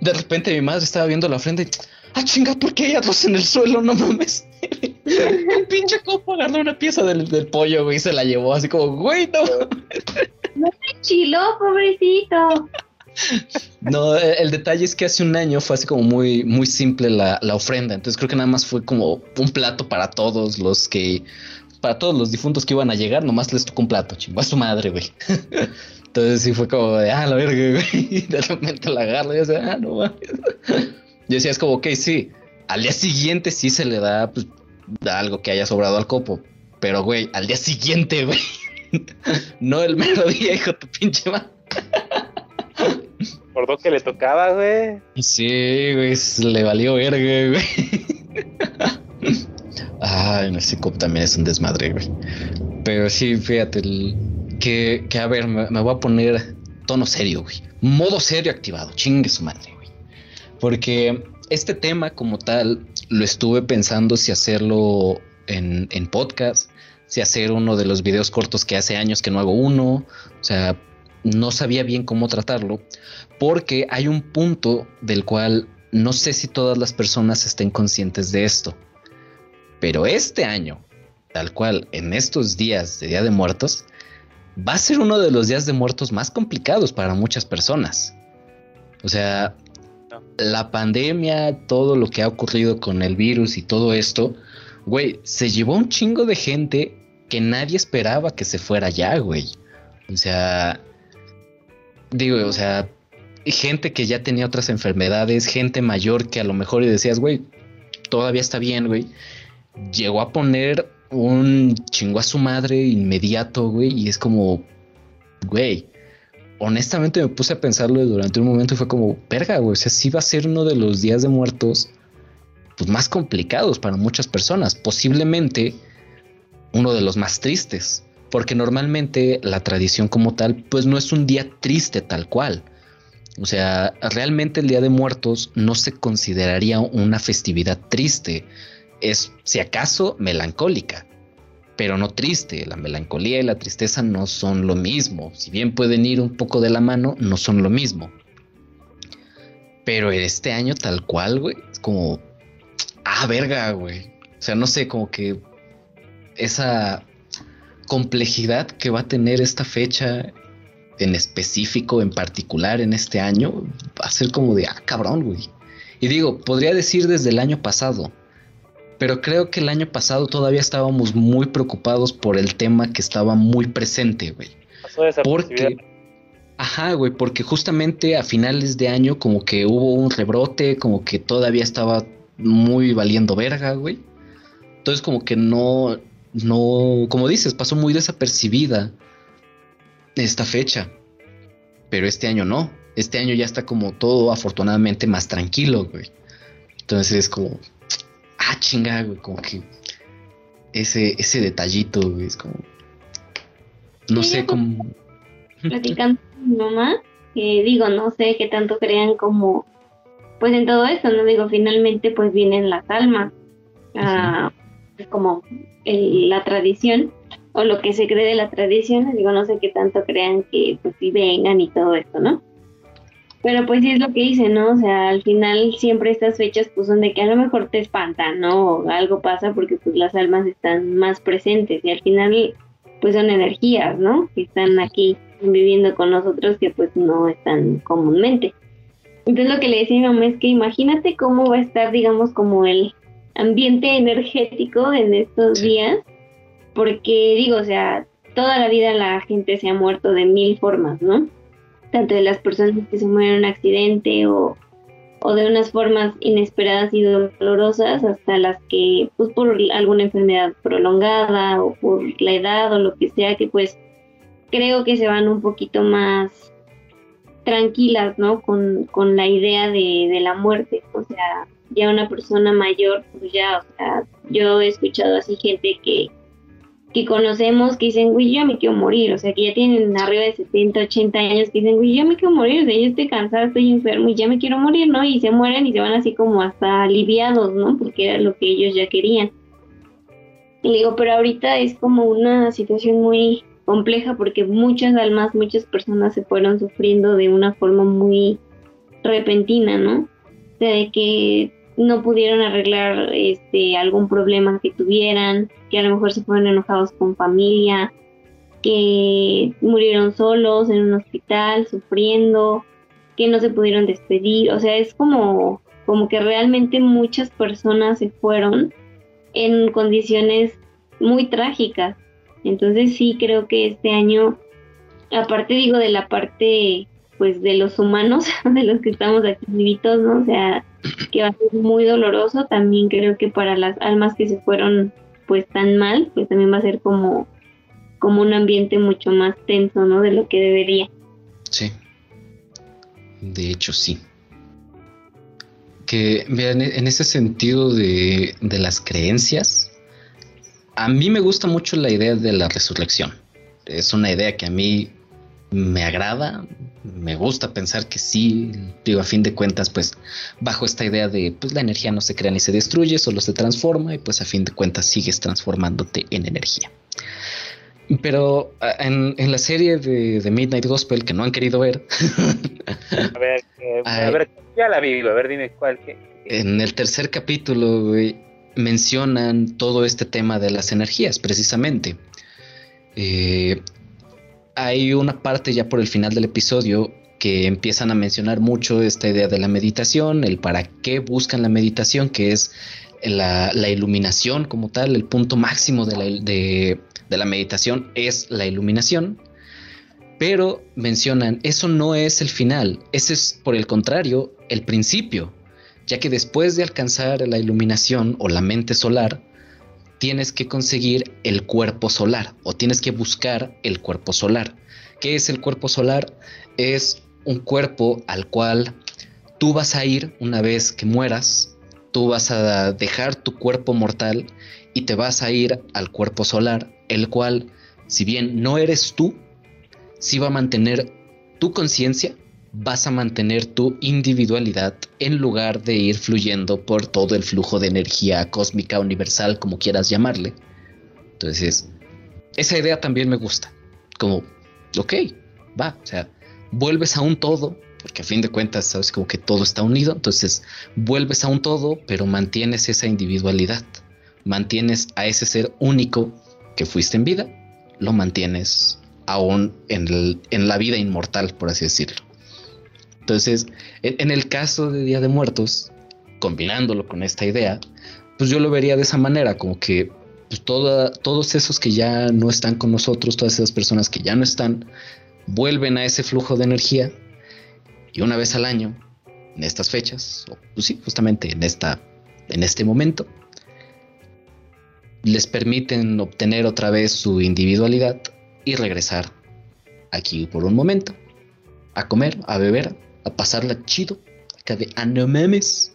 de repente mi madre estaba viendo la ofrenda y, ah, chinga, ¿por qué hay arroz en el suelo? No mames. (laughs) (laughs) El pinche copo agarró una pieza del, del pollo, güey, y se la llevó así como, güey, no. Chilo, pobrecito. No, el, el detalle es que hace un año fue así como muy, muy simple la, la ofrenda. Entonces creo que nada más fue como un plato para todos los que, para todos los difuntos que iban a llegar, nomás les tocó un plato, chingo, a su madre, güey. (laughs) Entonces sí fue como de, ah, la verga, güey. Y (laughs) de repente la agarro y decía, ah, no mames. Yo decía, es como, ok, sí. Al día siguiente sí se le da, pues, algo que haya sobrado al copo. Pero, güey, al día siguiente, güey. (laughs) No el mero día, hijo de tu pinche madre. Por lo que le tocaba, güey. Sí, güey, le valió verga, güey. Ay, no sé, cop también es un desmadre, güey. Pero sí, fíjate, el- que, que a ver, me, me voy a poner tono serio, güey. Modo serio activado, chingue su madre, güey. Porque este tema como tal lo estuve pensando si hacerlo en, en podcast, si hacer uno de los videos cortos que hace años que no hago uno. O sea, no sabía bien cómo tratarlo porque hay un punto del cual no sé si todas las personas estén conscientes de esto. Pero este año, tal cual en estos días de Día de Muertos, va a ser uno de los días de muertos más complicados para muchas personas. O sea, la pandemia, todo lo que ha ocurrido con el virus y todo esto, güey, se llevó un chingo de gente que nadie esperaba que se fuera ya, güey. O sea, digo, o sea, gente que ya tenía otras enfermedades, gente mayor que a lo mejor y decías, güey, todavía está bien, güey. Llegó a poner un chingo a su madre inmediato, güey, y es como, güey, honestamente me puse a pensarlo durante un momento y fue como, verga, güey, o sea, sí va a ser uno de los días de muertos pues, más complicados para muchas personas, posiblemente uno de los más tristes, porque normalmente la tradición como tal, pues no es un día triste tal cual. O sea, realmente el Día de Muertos no se consideraría una festividad triste, es si acaso melancólica, pero no triste. La melancolía y la tristeza no son lo mismo. Si bien pueden ir un poco de la mano, no son lo mismo. Pero este año tal cual, güey, es como, ah, verga, güey. O sea, no sé, como que esa complejidad que va a tener esta fecha en específico, en particular en este año, va a ser como de, ah, cabrón, güey. Y digo, podría decir desde el año pasado, pero creo que el año pasado todavía estábamos muy preocupados por el tema que estaba muy presente, güey. Porque, ajá, güey, porque justamente a finales de año como que hubo un rebrote, como que todavía estaba muy valiendo verga, güey. Entonces como que no, no, como dices, pasó muy desapercibida esta fecha. Pero este año no. Este año ya está como todo afortunadamente más tranquilo, güey. Entonces es como, ah, chinga, güey, como que ese, ese detallito, güey, es como... No Sí, sé cómo... (laughs) platicando con mi mamá, que digo, no sé qué tanto crean como, pues en todo esto, ¿no? Digo, finalmente pues vienen las almas, ah, es como el- la tradición, o lo que se cree de la tradición, digo, no sé qué tanto crean que pues sí vengan y todo esto, ¿no? Pero pues sí es lo que hice, ¿no? O sea, al final siempre estas fechas pues son de que a lo mejor te espantan, ¿no? O algo pasa porque pues las almas están más presentes y al final pues son energías, ¿no? Que están aquí viviendo con nosotros que pues no están comúnmente. Entonces lo que le decía a mi mamá es que imagínate cómo va a estar, digamos, como el ambiente energético en estos días, porque digo, o sea, toda la vida la gente se ha muerto de mil formas, ¿no? Tanto de las personas que se mueren en un accidente o, o de unas formas inesperadas y dolorosas hasta las que, pues por alguna enfermedad prolongada o por la edad o lo que sea, que pues creo que se van un poquito más tranquilas, ¿no? Con, con la idea de, de la muerte. O sea, ya una persona mayor, pues ya, o sea, yo he escuchado así gente que, que conocemos que dicen, güey, yo me quiero morir, o sea, que ya tienen arriba de 70, 80 años que dicen, güey, yo me quiero morir, o sea, yo estoy cansada, estoy enfermo y ya me quiero morir, ¿no? Y se mueren y se van así como hasta aliviados, ¿no? Porque era lo que ellos ya querían. Y digo, pero ahorita es como una situación muy compleja porque muchas almas, muchas personas se fueron sufriendo de una forma muy repentina, ¿no? O sea, de que no pudieron arreglar este algún problema que tuvieran, que a lo mejor se fueron enojados con familia, que murieron solos en un hospital sufriendo, que no se pudieron despedir, o sea, es como como que realmente muchas personas se fueron en condiciones muy trágicas. Entonces sí creo que este año, aparte digo de la parte pues de los humanos, (laughs) de los que estamos aquí vivitos, ¿no? O sea, que va a ser muy doloroso, también creo que para las almas que se fueron pues tan mal, pues también va a ser como, como un ambiente mucho más tenso, ¿no? De lo que debería. Sí. De hecho, sí. Que, vean, en ese sentido de, de las creencias, a mí me gusta mucho la idea de la resurrección. Es una idea que a mí me agrada, me gusta pensar que sí, digo, a fin de cuentas, pues bajo esta idea de, pues la energía no se crea ni se destruye, solo se transforma y pues a fin de cuentas sigues transformándote en energía. Pero en, en la serie de, de Midnight Gospel que no han querido ver, A ver, eh, (laughs) a ver, ya la vi, a ver, dime cuál. qué- qué- en el tercer capítulo güey, mencionan todo este tema de las energías, precisamente. Eh, hay una parte ya por el final del episodio que empiezan a mencionar mucho esta idea de la meditación, el para qué buscan la meditación, que es la, iluminación como tal, el punto máximo de la, de la meditación es la iluminación. Pero mencionan, eso no es el final, ese es por el contrario el principio, ya que después de alcanzar la iluminación o la mente solar, tienes que conseguir el cuerpo solar o tienes que buscar el cuerpo solar. ¿Qué es el cuerpo solar? Es un cuerpo al cual tú vas a ir una vez que mueras, tú vas a dejar tu cuerpo mortal y te vas a ir al cuerpo solar, el cual, si bien no eres tú, sí va a mantener tu conciencia, vas a mantener tu individualidad en lugar de ir fluyendo por todo el flujo de energía cósmica universal, como quieras llamarle. Entonces, esa idea también me gusta. Como, ok, va, o sea, vuelves a un todo, porque a fin de cuentas sabes como que todo está unido, entonces vuelves a un todo, pero mantienes esa individualidad, mantienes a ese ser único que fuiste en vida, lo mantienes aún en, en la vida inmortal, por así decirlo. Entonces, en, el caso de Día de Muertos, combinándolo con esta idea, pues yo lo vería de esa manera, como que pues, todos esos que ya no están con nosotros, todas esas personas que ya no están, vuelven a ese flujo de energía y una vez al año, en estas fechas, o pues sí, justamente en, esta, en este momento, les permiten obtener otra vez su individualidad y regresar aquí por un momento, a comer, a beber, a pasarla chido, acá de ah, no mames",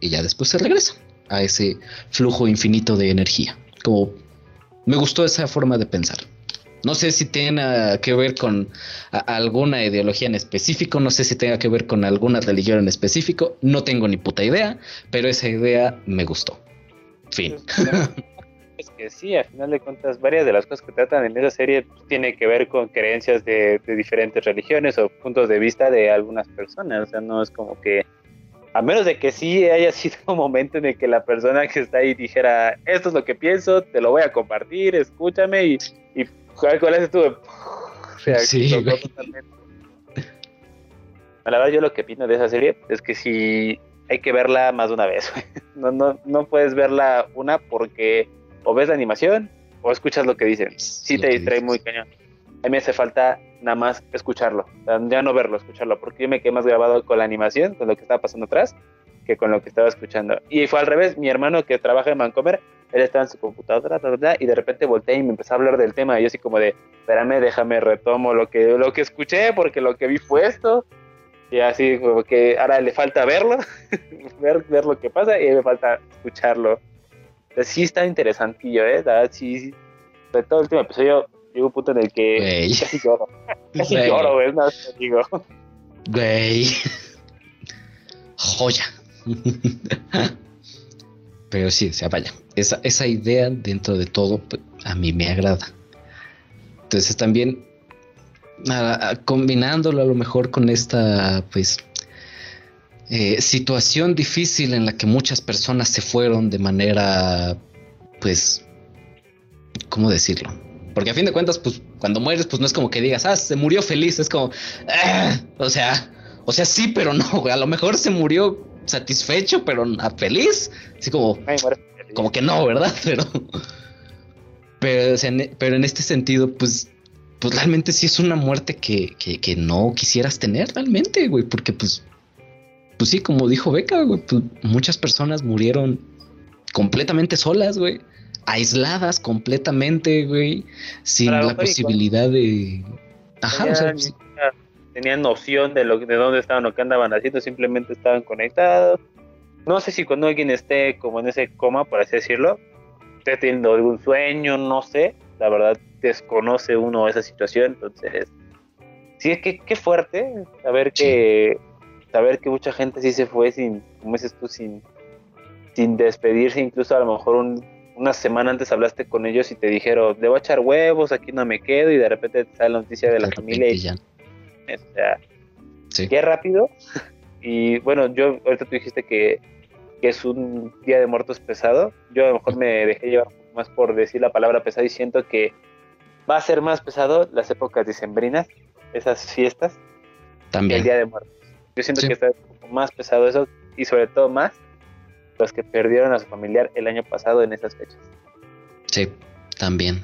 y ya después se regresa a ese flujo infinito de energía. Como Me gustó esa forma de pensar. No sé si tenga que ver con alguna ideología en específico, no sé si tenga que ver con alguna religión en específico, no tengo ni puta idea, pero esa idea me gustó. Fin. (laughs) Es que sí, a final de cuentas, varias de las cosas que tratan en esa serie pues, tiene que ver con creencias de, diferentes religiones o puntos de vista de algunas personas. O sea, no es como que, a menos de que sí haya (laughs) sido un momento en el que la persona que está ahí dijera, esto es lo que pienso, te lo voy a compartir, escúchame y, y ¿cuál es tu? O sea, sí, La verdad, yo lo que opino de esa serie es que sí hay que verla más de una vez. (laughs) No, no, no puedes verla una porque o ves la animación o escuchas lo que dicen. Sí te distrae muy cañón. A mí me hace falta nada más escucharlo, ya no verlo, escucharlo, porque yo me quedé más grabado con la animación, con lo que estaba pasando atrás, que con lo que estaba escuchando. Y fue al revés, mi hermano que trabaja en Vancomer, él estaba en su computadora, y de repente volteé y me empezó a hablar del tema, y yo así como de, espérame, déjame, retomo lo que, lo que escuché, porque lo que vi fue esto, y así como que ahora le falta verlo, (laughs) ver, ver lo que pasa, y me falta escucharlo sí está interesantillo, ¿eh? La sí, de todo el último episodio llegó un punto en el que casi lloro. (laughs) Casi lloro, güey, no digo. Güey. (laughs) Joya. Pero sí, o sea, vaya, esa, esa idea dentro de todo pues, a mí me agrada. Entonces también combinándolo a lo mejor con esta, pues, eh, situación difícil en la que muchas personas se fueron de manera, pues, ¿cómo decirlo? Porque a fin de cuentas, pues, cuando mueres, pues no es como que digas, ah, se murió feliz, es como, ah", o sea, o sea, sí, pero no, a lo mejor se murió satisfecho, pero feliz, así como, como que no, ¿verdad? (laughs) Pero, pero, pero en este sentido, pues, pues realmente sí es una muerte que, que, que no quisieras tener realmente, güey, porque pues pues sí, como dijo Beca, güey, pues muchas personas murieron completamente solas, güey. Aisladas completamente, güey. Sin la posibilidad de. Ajá, o sea. Tenían noción de, lo, de dónde estaban o qué andaban haciendo, simplemente estaban conectados. No sé si cuando alguien esté como en ese coma, por así decirlo, esté teniendo algún sueño, no sé. La verdad, desconoce uno esa situación, entonces. Sí, es que qué fuerte saber que saber que mucha gente sí se fue sin, como dices tú, sin, sin despedirse, incluso a lo mejor una semana antes hablaste con ellos y te dijeron, debo echar huevos, aquí no me quedo, y de repente te sale la noticia de, la familia y ya. O sea, qué rápido. (laughs) y bueno, yo ahorita tú dijiste que, que, es un día de muertos pesado. Yo a lo mejor me dejé llevar más por decir la palabra pesado y siento que va a ser más pesado las épocas decembrinas, esas fiestas, También. el día de muertos. Yo siento que está más pesado eso y sobre todo más los que perdieron a su familiar el año pasado en esas fechas. Sí, también.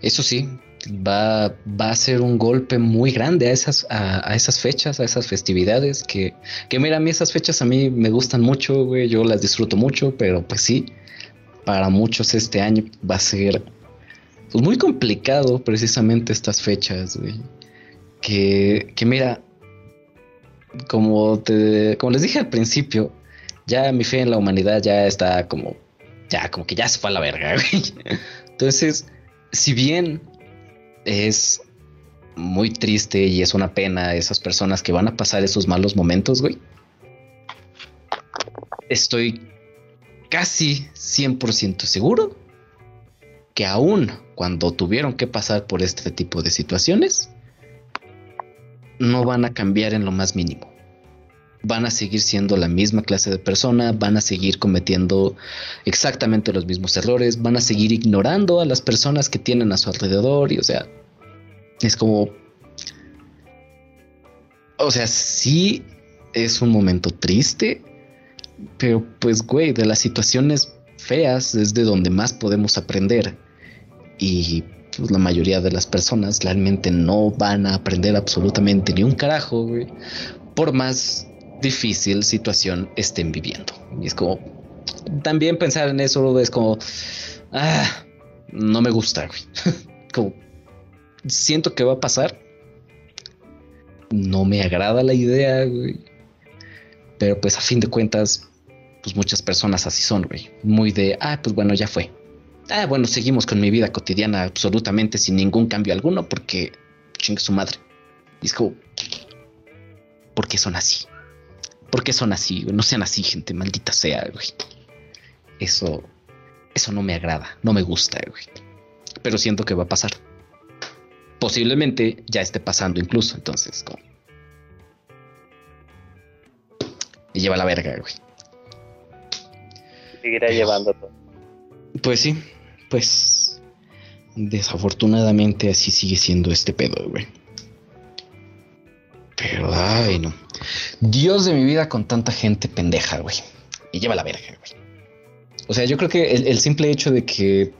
Eso sí, va, va a ser un golpe muy grande a esas, a, esas fechas, a esas festividades, que, que mira, a mí esas fechas a mí me gustan mucho, güey, yo las disfruto mucho, pero pues sí, para muchos este año va a ser pues, muy complicado precisamente estas fechas, güey. Que, que mira, como, te, como les dije al principio, ya mi fe en la humanidad ya está como, ya como que ya se fue a la verga, (laughs) Entonces, si bien es muy triste y es una pena esas personas que van a pasar esos malos momentos, güey, estoy casi 100% seguro que aún cuando tuvieron que pasar por este tipo de situaciones, no van a cambiar en lo más mínimo. Van a seguir siendo la misma clase de persona, van a seguir cometiendo exactamente los mismos errores, van a seguir ignorando a las personas que tienen a su alrededor y o sea, es como... O sea, sí es un momento triste, pero pues güey, de las situaciones feas es de donde más podemos aprender. Y pues, la mayoría de las personas realmente no van a aprender absolutamente ni un carajo, güey, por más difícil situación estén viviendo. Y es como, también pensar en eso es como, ah, no me gusta, güey. (laughs) como, siento que va a pasar. No me agrada la idea, güey. Pero pues a fin de cuentas, pues muchas personas así son, güey. Muy de, ah, pues bueno, ya fue. Ah, bueno, seguimos con mi vida cotidiana absolutamente sin ningún cambio alguno porque chingue su madre. Y es como, ¿por qué son así? ¿Por qué son así? No sean así, gente, maldita sea, güey. Eso, eso no me agrada, no me gusta, güey. Pero siento que va a pasar. Posiblemente ya esté pasando incluso, entonces, como... Me lleva la verga, güey. Seguirá llevando todo. Pues sí, pues desafortunadamente así sigue siendo este pedo, güey. Pero, ay, no. Dios de mi vida con tanta gente pendeja, güey. Y lleva la verga, güey. O sea, yo creo que el, simple hecho de que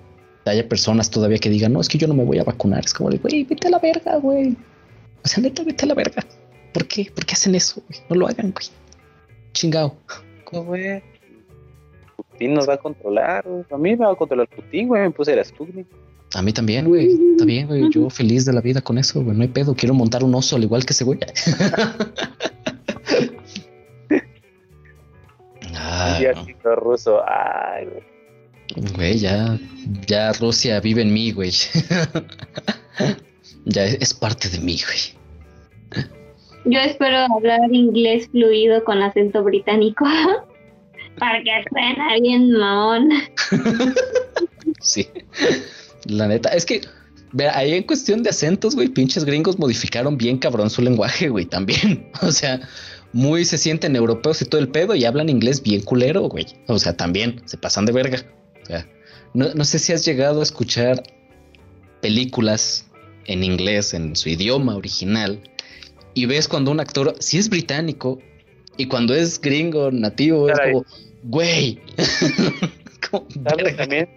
haya personas todavía que digan, no, es que yo no me voy a vacunar, es como de, güey, vete a la verga, güey. O sea, neta, vete a la verga. ¿Por qué? ¿Por qué hacen eso, güey? No lo hagan, güey. Chingao. Güey. Putin nos va a controlar, güey. A mí me va a controlar Putin, güey. Me puse la Sputnik. A mí también, güey. Está bien, güey. Yo feliz de la vida con eso, güey. No hay pedo. Quiero montar un oso al igual que ese güey. (laughs) Ay, no. Ruso. Ay, güey. Güey, ya, ya Rusia vive en mí, güey. (laughs) ya es, es parte de mí, güey. Yo espero hablar inglés fluido con acento británico. (laughs) Para que suena bien mamón. (laughs) Sí. La neta, es que, vea, ahí en cuestión de acentos, güey, pinches gringos modificaron bien cabrón su lenguaje, güey, también. (laughs) O sea, muy se sienten europeos y todo el pedo y hablan inglés bien culero, güey. O sea, también se pasan de verga. O sea, no, no sé si has llegado a escuchar películas en inglés, en su idioma original, y ves cuando un actor, si es británico, y cuando es gringo, nativo, es como, güey. Como, ¿Sabes verga. también?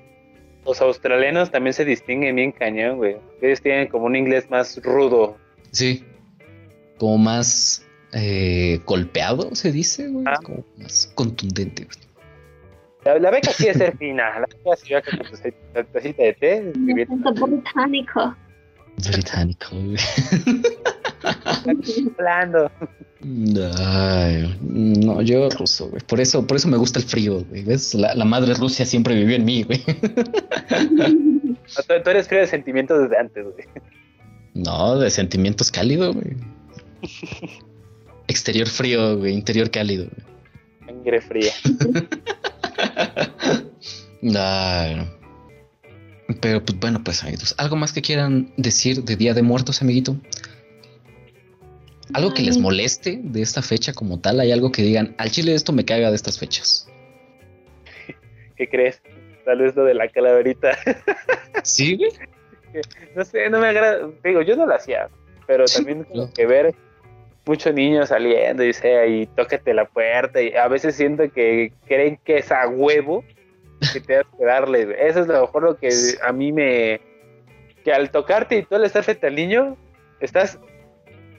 Los australianos también se distinguen bien cañón, güey. Ellos tienen como un inglés más rudo. Sí. Como más eh, golpeado, se dice, güey. Ah. Como más contundente, güey. La, la beca quiere ser fina. La beca si va con tu ta- tacita de té. británico. Británico, güey. (laughs) hablando. Ay, no, yo ruso, güey. Por eso, por eso me gusta el frío, güey. ¿Ves? La, la madre Rusia siempre vivió en mí, güey. No, tú, tú eres frío de sentimientos desde antes, güey. No, de sentimientos cálidos, güey. Exterior frío, güey. Interior cálido, güey. Sangre fría. Ay, no. Pero pues bueno, pues amiguitos, ¿algo más que quieran decir de Día de Muertos, amiguito? ¿Algo que les moleste de esta fecha como tal? ¿Hay algo que digan, al chile esto me caga de estas fechas? (laughs) ¿Qué crees? Tal vez lo de la calaverita. (laughs) Sí, güey. No sé, no me agrada. Digo, yo no lo hacía, pero Sí, también como claro. que ver muchos niños saliendo y sea y tócate la puerta y a veces siento que creen que es a huevo que te has que darle. Eso es lo mejor lo que a mí me que al tocarte y tú al estar frente al niño estás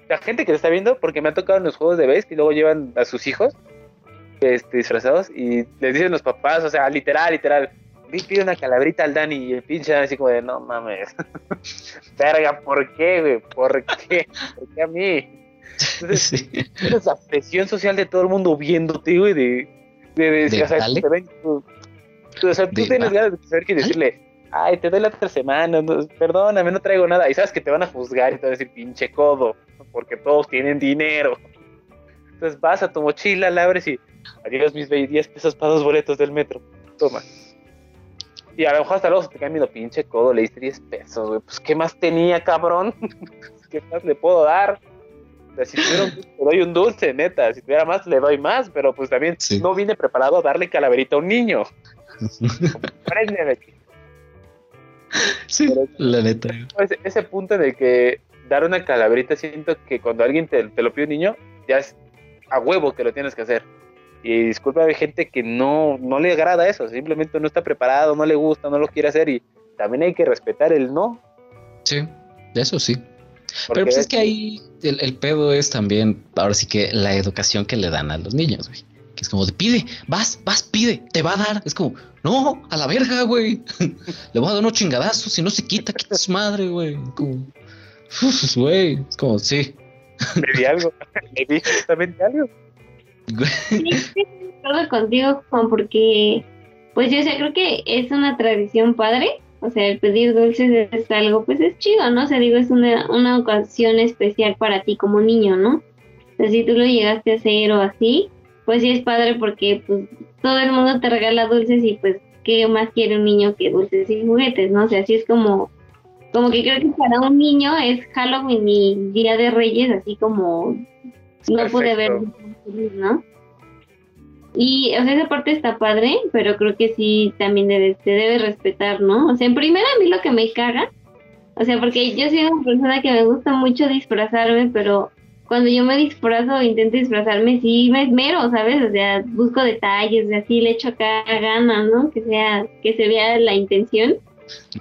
la gente que te está viendo porque me ha tocado en los juegos de base y luego llevan a sus hijos este, disfrazados y les dicen los papás, o sea, literal, literal, "Ve y pide una calabrita al Dani y el pinche Dani así como de, no mames, (laughs) verga, ¿por qué, güey? ¿Por qué? ¿Por qué a mí? Entonces, (laughs) Sí. la presión social de todo el mundo viéndote, güey, de, de, de, De o sea, te ven, tú, tú- o sea, tú De tienes va- ganas de saber que decirle, ay, te doy la otra semana, no, perdóname, no traigo nada, y sabes que te van a juzgar y te van a decir, pinche codo, porque todos tienen dinero. Entonces vas a tu mochila, la abres y, adiós mis 10 pesos para dos boletos del metro, toma. Y a lo mejor hasta luego se te cae pinche codo, le diste 10 pesos, güey, pues ¿qué más tenía, cabrón? (laughs) ¿Qué más le puedo dar? O sea, si tuviera un dulce, le doy un dulce, neta. Si tuviera más, le doy más, pero pues también Sí. no vine preparado a darle calaverita a un niño. (laughs) Préndeme. Sí, Pero- la neta. Ese, ese punto en el que dar una calaverita, siento que cuando alguien te, te lo pide un niño, ya es a huevo que lo tienes que hacer. Y disculpa, hay gente que no, no le agrada eso, simplemente no está preparado, no le gusta, no lo quiere hacer y también hay que respetar el no. Sí, eso sí. porque Pero pues es que ahí el, el pedo es también, ahora sí que la educación que le dan a los niños, güey. Que es como de pide, vas, vas, pide, te va a dar. Es como, no, a la verga, güey. (laughs) Le voy a dar unos chingadazos, si no se quita, quita su madre, güey. Como, (laughs) güey. Es como, sí. di algo, (laughs) le di justamente algo. Sí, estoy de acuerdo contigo, Juan, porque pues yo sé, creo que es una tradición padre. O sea, el pedir dulces es algo, pues es chido, ¿no? O sea, digo, es una, una ocasión especial para ti como niño, ¿no? O sea, si tú lo llegaste a hacer o así, pues sí es padre porque pues todo el mundo te regala dulces y pues qué más quiere un niño que dulces y juguetes, ¿no? O sea, así es como como que creo que para un niño es Halloween y Día de Reyes así como no pude ver, ¿no? Y, o sea, esa parte está padre, pero creo que sí también debe, se debe respetar, ¿no? O sea, en primera a mí lo que me caga, o sea, porque yo soy una persona que me gusta mucho disfrazarme, pero cuando yo me disfrazo o intento disfrazarme, sí me esmero, ¿sabes? O sea, busco detalles, o así le echo acá ganas, ¿no? Que sea, que se vea la intención.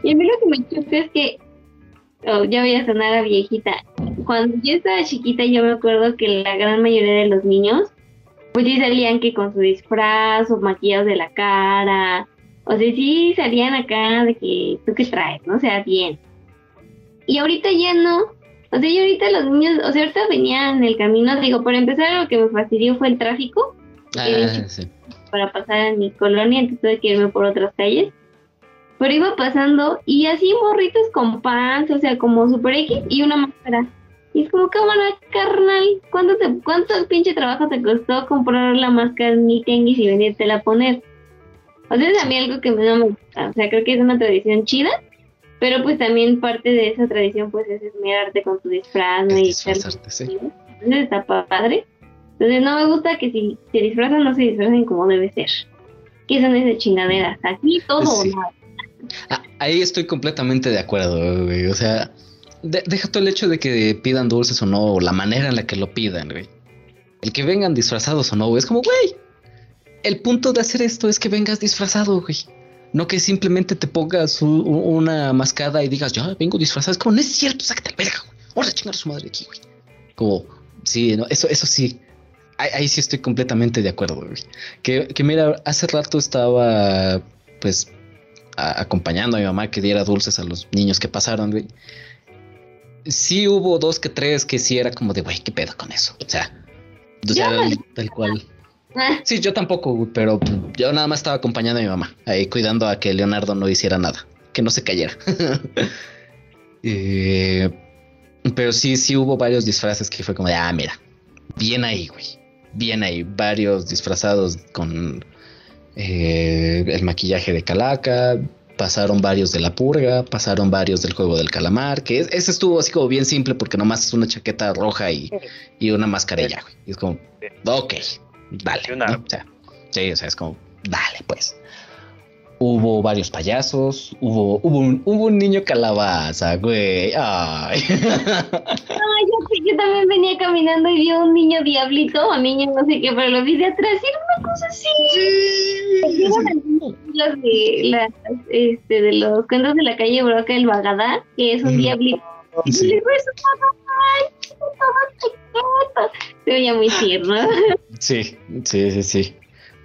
Y a mí lo que me choca es que, oh, ya voy a sonar a viejita, cuando yo estaba chiquita yo me acuerdo que la gran mayoría de los niños pues sí salían que con su disfraz o maquillados de la cara, o sea, sí salían acá de que tú qué traes, ¿no? O sea, bien. Y ahorita ya no, o sea, yo ahorita los niños, o sea, ahorita venían en el camino, digo, para empezar lo que me fastidió fue el tráfico, Ah, sí. para pasar a mi colonia, entonces tuve que irme por otras calles. Pero iba pasando y así morritos con pants, o sea, como super X y una máscara. Y es como, cámara, carnal, ¿cuánto, te, ¿cuánto pinche trabajo te costó comprar la máscara ni tenguis y venírtela a poner? O sea, es a mí algo que no me gusta. O sea, creo que es una tradición chida, pero pues también parte de esa tradición pues es esmerarte con tu disfraz, ¿no? Es Y echar- disfrazarte, sí. Entonces está padre. Entonces no me gusta que si se disfrazan, no se disfracen como debe ser. ¿Qué son esas chingaderas? Aquí todo o nada. Ah, ahí estoy completamente de acuerdo, güey. O sea, de- deja todo el hecho de que pidan dulces o no, o la manera en la que lo pidan, güey. El que vengan disfrazados o no, güey, es como, güey, el punto de hacer esto es que vengas disfrazado, güey. No que simplemente te pongas una mascada y digas, yo vengo disfrazado. Es como, no es cierto, sácate al verga, güey. Vamos a chingar a su madre aquí, güey. Como, sí, no, eso, eso sí. Ahí, ahí sí estoy completamente de acuerdo, güey. Que, que mira, hace rato estaba, pues, a- acompañando a mi mamá que diera dulces a los niños que pasaron, güey. Sí hubo dos que tres que sí era como de, güey, ¿qué pedo con eso? O sea, o sea, Yo no- tal cual. Ah, Sí, yo tampoco, güey, pero yo nada más estaba acompañando a mi mamá, ahí cuidando a que Leonardo no hiciera nada, que no se cayera. (laughs) Eh, pero sí, sí hubo varios disfraces que fue como de, ah, mira, bien ahí, güey, bien ahí, varios disfrazados con eh, el maquillaje de Calaca, pasaron varios de la purga, pasaron varios del juego del calamar, que es- ese estuvo así como bien simple porque nomás es una chaqueta roja y, y una mascarilla, güey. Y es como, ok, dale. ¿no? O sea, sí, o sea, es como, dale, pues. Hubo varios payasos, hubo, hubo, un, hubo un niño calabaza, güey. Ay. (laughs) Ay, yo, yo también venía caminando y vi un niño diablito o niño no sé qué, pero lo vi de atrás y era una cosa así. Los de, las, este, de los cuentos de la calle Broca, el Bagadá, que es un diablito. Y Sí. Se veía muy tierno. Sí, sí, sí, sí.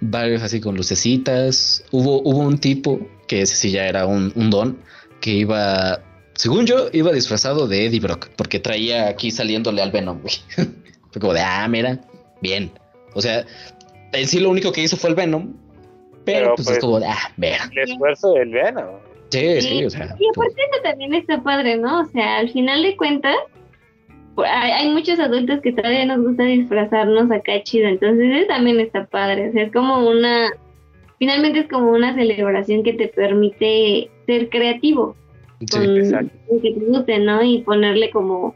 Varios así con lucecitas. Hubo, hubo un tipo que ese sí ya era un, un don que iba, según yo, iba disfrazado de Eddie Brock porque traía aquí saliéndole al Venom, güey. (laughs) Fue como de, ah, mira, bien. O sea, él sí lo único que hizo fue el Venom, pero, Pero, pues, pues, es como de, ah, mira. El esfuerzo del Venom. Sí, sí, o sea. Y aparte eso también está padre, ¿no? O sea, al final de cuentas, pues, hay, hay muchos adultos que todavía nos gusta disfrazarnos acá chido, entonces eso también está padre, o sea, es como una, finalmente es como una celebración que te permite ser creativo sí. con lo que te guste, ¿no? Y ponerle como,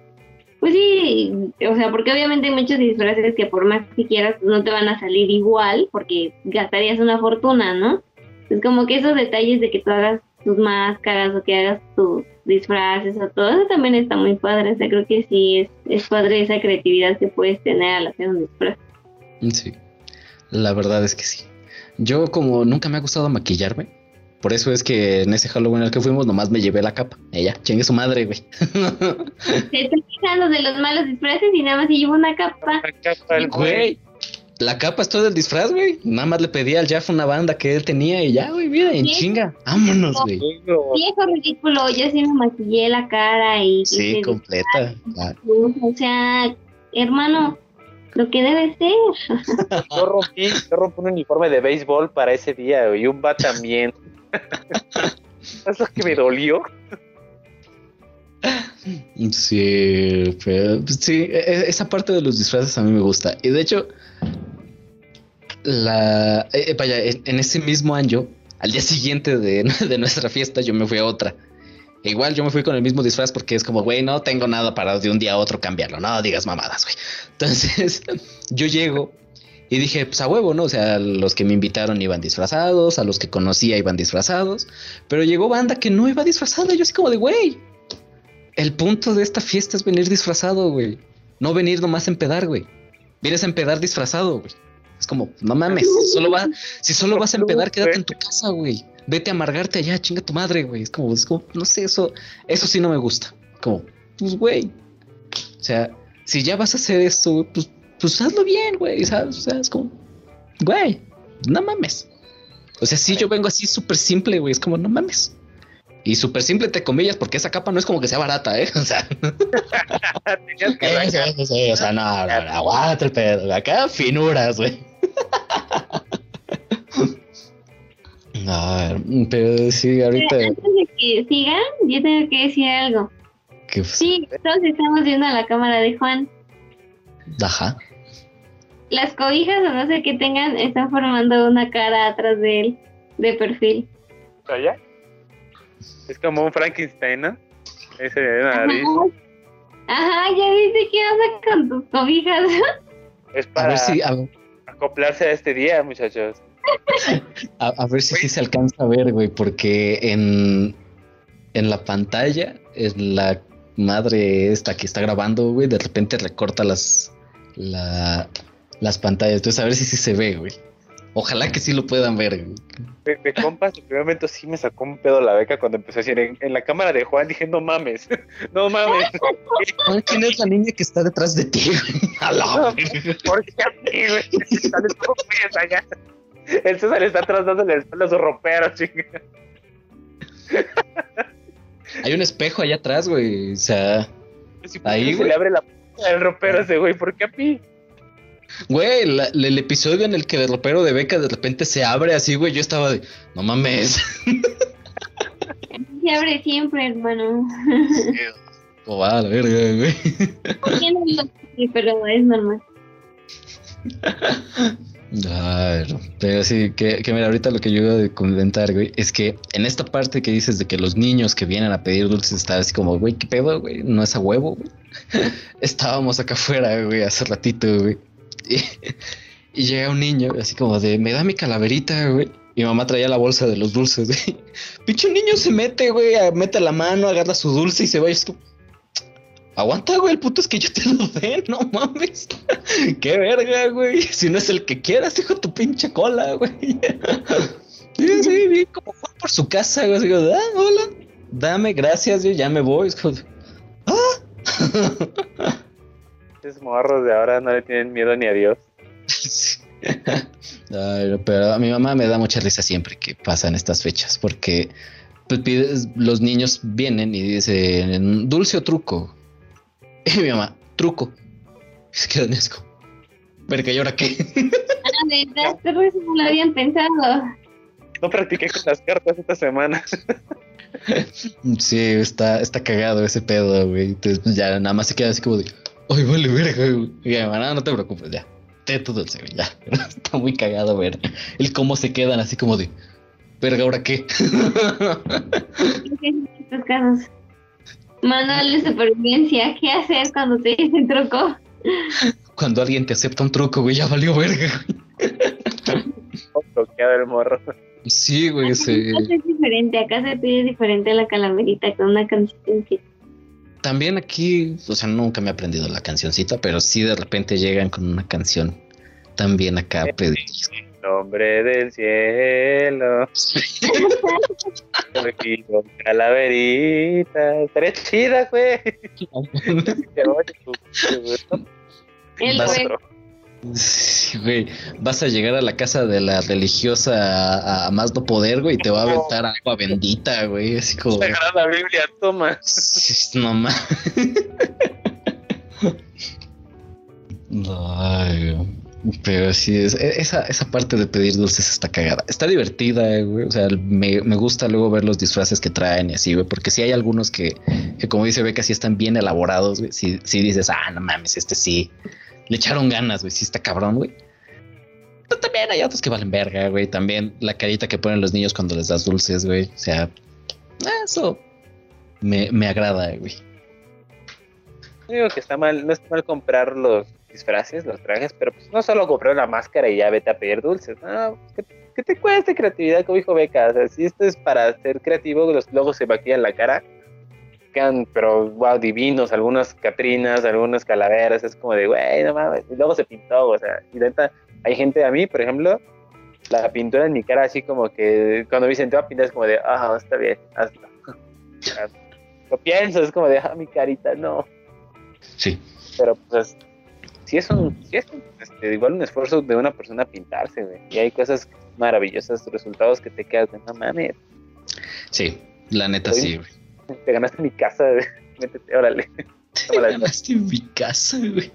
pues sí, o sea, porque obviamente hay muchos disfraces que por más que quieras pues, no te van a salir igual, porque gastarías una fortuna, ¿no? Es como que esos detalles de que tú hagas tus máscaras o que hagas tus disfraces o todo eso también está muy padre. O sea, creo que sí es, es padre esa creatividad que puedes tener al hacer un disfraz. Sí, la verdad es que sí. Yo como nunca me ha gustado maquillarme, por eso es que en ese Halloween al que fuimos nomás me llevé la capa. Ella, chingue su madre, güey. (laughs) Te estoy quejando de los malos disfraces y nada más se lleva una capa. Acá está el Güey, la capa es todo el disfraz, güey. Nada más le pedí al Jeff una banda que él tenía y ya, güey, mira, en chinga. Vámonos, güey. Viejo ridículo, yo sí me maquillé la cara y... Sí, y- completa. O sea, hermano, Lo que debe ser. (laughs) Yo rompí, yo rompí un uniforme de béisbol para ese día, güey, y un bat también. (laughs) es lo que me dolió. Sí, pero sí, e- e- esa parte de los disfraces a mí me gusta. Y de hecho, la eh, eh, vaya, en, ese mismo año, al día siguiente (laughs) de, nuestra fiesta, yo me fui a otra. E igual yo me fui con el mismo disfraz porque es como, güey, no tengo nada para de un día a otro cambiarlo. No digas mamadas, güey. (laughs) Entonces, (laughs) yo llego y dije, pues a huevo, ¿no? O sea, los que me invitaron iban disfrazados, a los que conocía iban disfrazados, pero llegó banda que no iba disfrazada. Yo así como de, güey, el punto de esta fiesta es venir disfrazado, güey. No venir nomás a empedar, güey. Vienes a empedar disfrazado, güey. Es como, no mames, si solo, va, si solo vas a (laughs) empedar, quédate en tu casa, güey. Vete a amargarte allá, chinga tu madre, güey. Es como, es como, no sé, eso, eso sí no me gusta. Como, pues, güey. O sea, si ya vas a hacer esto, güey, pues, pues hazlo bien, güey, ¿sabes? O sea, es como, güey, no mames. O sea, si yo vengo así súper simple, güey, es como, no mames. Y súper simple, te comillas, porque esa capa no es como que sea barata, ¿eh? (laughs) O sea, (laughs) Tenías que Sí, sí, sí, sí, o sea, no, no, no, aguanta el pedo. Acá finuras, güey. (laughs) A ver, pero sí, ahorita Pero antes de que sigan, yo tengo que decir algo. que Sí, todos estamos viendo a la cámara de Juan. ajá. Las cobijas o no sé qué tengan están formando una cara atrás de él, de perfil. allá. Es como un Frankenstein, ¿no? Ese de nariz. Ajá, ya viste qué onda con tus cobijas. (laughs) Es A para ver si, a, acoplarse a este día, muchachos. a- ver si sí se alcanza a ver, güey, porque en, en la pantalla, en la madre esta que está grabando, güey, de repente recorta las, la- las pantallas. Entonces, a ver si sí se ve, güey. Ojalá que sí lo puedan ver. De, de compas, en primer momento sí me sacó un pedo la beca cuando empecé a decir en, en la cámara de Juan. Dije, no mames, (laughs) no mames. (laughs) ¿Quién es la niña que está detrás de ti? (laughs) A la. ¿Por qué a mí, güey? Allá. El César está atrás dándole el a su ropero, chinga. Hay un espejo allá atrás, güey. O sea, Si Ahí, se le abre la puerta del ropero a ese güey, ¿por qué a mí? Güey, la- el episodio en el que el ropero de beca de repente se abre así, güey. Yo estaba de, no mames. Se abre siempre, hermano. (laughs) ¿Cómo va a la verga, güey? Tiene lo- pero es normal. Claro, pero sí, que, que mira, ahorita lo que yo iba a comentar, güey, es que en esta parte que dices de que los niños que vienen a pedir dulces están así como, güey, ¿qué pedo, güey? No es a huevo, güey. (laughs) Estábamos acá afuera, güey, hace ratito, güey. (laughs) Y, llega un niño, así como de, me da mi calaverita, güey. Mi mamá traía la bolsa de los dulces, güey. (laughs) Pinche niño se mete, güey, mete la mano, agarra su dulce y se va. Y es como, Aguanta, güey, el puto es que yo te (laughs) lo dé, no mames. Qué verga, güey. Si no es el que quieras, hijo tu pinche cola, güey. Sí, sí, como por su casa, güey. Como, ah, hola, dame, gracias, yo ya me voy. Como, ah. Esos morros de ahora no le tienen miedo ni a Dios. (laughs) Ay, pero a mi mamá me da mucha risa siempre que pasan estas fechas, porque pues, pides- los niños vienen y dicen dulce o truco. (laughs) Y mi mamá, truco. (laughs) Es que Danesco. Verga, ¿y ahora qué? Ah, verdad, eso no lo habían pensado. No practiqué con las cartas esta semana. Sí, está, está cagado ese pedo, güey. Entonces pues, ya nada más se queda así como de, ay, vale, verga, güey. Y no, no te preocupes, ya. Te dulce, güey, ya. (laughs) está muy cagado ver el cómo se quedan así como de, verga, ¿ahora qué? Estos casos. Manual de supervivencia. ¿Qué hacer cuando te dicen truco? Cuando alguien te acepta un truco, güey, ya valió verga. Bloqueado el morro. Sí, güey, sí. Acá es diferente. Acá se pide diferente la calaverita con una consistencia. También aquí, o sea, nunca me he aprendido la cancioncita, pero sí de repente llegan con una canción también acá pedir. Nombre del cielo. (laughs) Calaverita. Estaría chida, güey. (laughs) El (laughs) güey, vas a llegar a la casa de la religiosa a, a más no poder, güey, y te va a aventar agua bendita, güey, así como... Sagrada la Biblia, toma. (laughs) No ma- Ay, pero sí, es, e, esa, esa parte de pedir dulces está cagada. Está divertida, eh, güey. O sea, me, me gusta luego ver los disfraces que traen y así, güey. Porque sí hay algunos que, que como dice Beca, sí están bien elaborados, güey. Si sí dices, ah, no mames, este sí. Le echaron ganas, güey. Sí está cabrón, güey. También hay otros que valen verga, güey. También la carita que ponen los niños cuando les das dulces, güey. O sea, eso me, me agrada, güey. Digo que está mal, no está mal comprar los disfraces, los trajes, pero pues no solo comprar una máscara y ya vete a pedir dulces. No, que, que te cueste creatividad, como dijo Beca. O sea, si esto es para ser creativo, los logos se maquillan la cara. Quedan, pero wow, divinos, algunas catrinas, algunas calaveras, es como de, güey, no mames, y luego se pintó, o sea, y neta, hay gente, a mí, por ejemplo, la pintura en mi cara, así como que cuando me dicen te va a pintar, es como de, ah, está bien, hazlo. (laughs) Lo pienso, es como de, ah, mi carita, no. Sí. Pero pues, sí es un, sí es un, este, igual un esfuerzo de una persona pintarse, güey. Y hay cosas maravillosas, resultados que te quedas de, no mames, Sí, la neta sí, güey. (laughs) te ganaste mi casa, güey. (laughs) métete, órale. Te ganaste en mi casa, güey.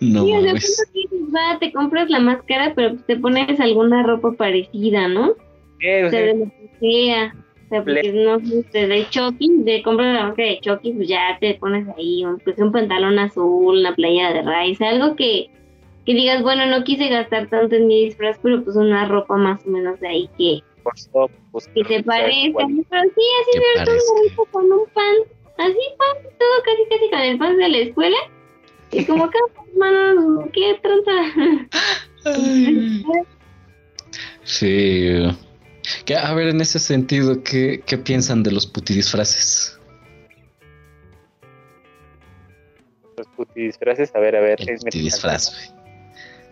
No Sí, o sea, te compras la máscara, pero pues te pones alguna ropa parecida, ¿no? Eh, O sea, de lo que sea. O sea, porque no sé, de Chucky, de compras la máscara de Chucky, pues ya te pones ahí un, pues un pantalón azul, una playa de raíz, algo que, que digas, bueno, no quise gastar tanto en mi disfraz, pero pues una ropa más o menos de ahí que, por eso, pues, que se. Pero sí, así ver todo con un pan, así pan, todo casi casi con el pan de la escuela. Y como (laughs) acá, hermanos, qué tronza. Sí. Que, a ver, en ese sentido, ¿qué, qué piensan de los putidisfraces? Los putidisfraces, a ver, a ver. El es- putidisfraz, güey.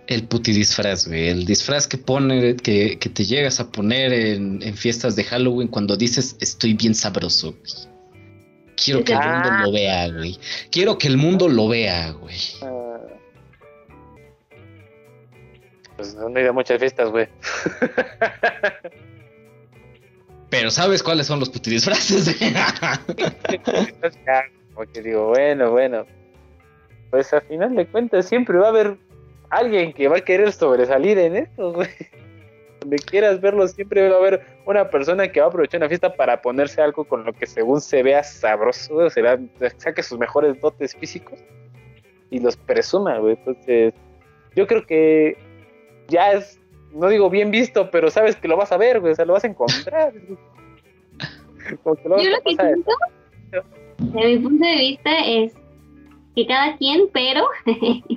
El putidisfraz, güey. El disfraz que pone, que, que te llegas a poner en, en fiestas de Halloween cuando dices estoy bien sabroso, güey. Quiero que el mundo lo vea, güey. Quiero que el mundo lo vea, güey. Ah. Pues no he ido a muchas fiestas, güey. (laughs) Pero ¿sabes cuáles son los putidisfraces? Entonces, (laughs) ya, como que digo, bueno, bueno. Pues a final de cuentas siempre va a haber alguien que va a querer sobresalir en esto, güey. Donde quieras verlo, siempre va a haber una persona que va a aprovechar una fiesta para ponerse algo con lo que según se vea sabroso, o sea, saque sus mejores dotes físicos y los presuma, güey. Entonces, yo creo que ya es, no digo bien visto, pero sabes que lo vas a ver, güey, o sea, lo vas a encontrar. güey. Como que lo vas Yo a lo que siento, desde mi punto de vista, es que cada quien, pero (laughs)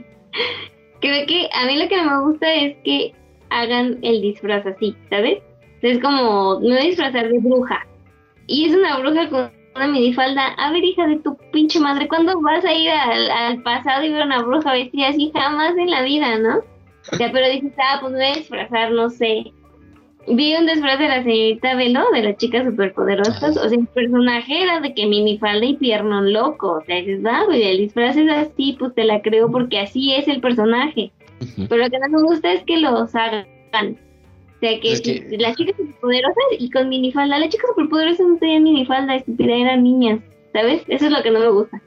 creo que a mí lo que me gusta es que hagan el disfraz así, ¿sabes? Es como, me voy a disfrazar de bruja. Y es una bruja con una minifalda. A ver, hija de tu pinche madre, ¿cuándo vas a ir al, pasado y ver una bruja vestida así? Jamás en la vida, ¿no? Sea, pero dices, ah, pues me voy a disfrazar, no sé. Vi un disfraz de la señorita Velo, de las chicas superpoderosas. O sea, el personaje era de que minifalda y piernón loco. O sea, dices, va, güey, el disfraz es así, pues te la creo porque así es el personaje. Pero lo que no me gusta es que los hagan. O sea, que, Es que- las chicas superpoderosas y con minifalda. Las chicas superpoderosas no tenían minifalda, estúpida, eran niñas. ¿Sabes? Eso es lo que no me gusta.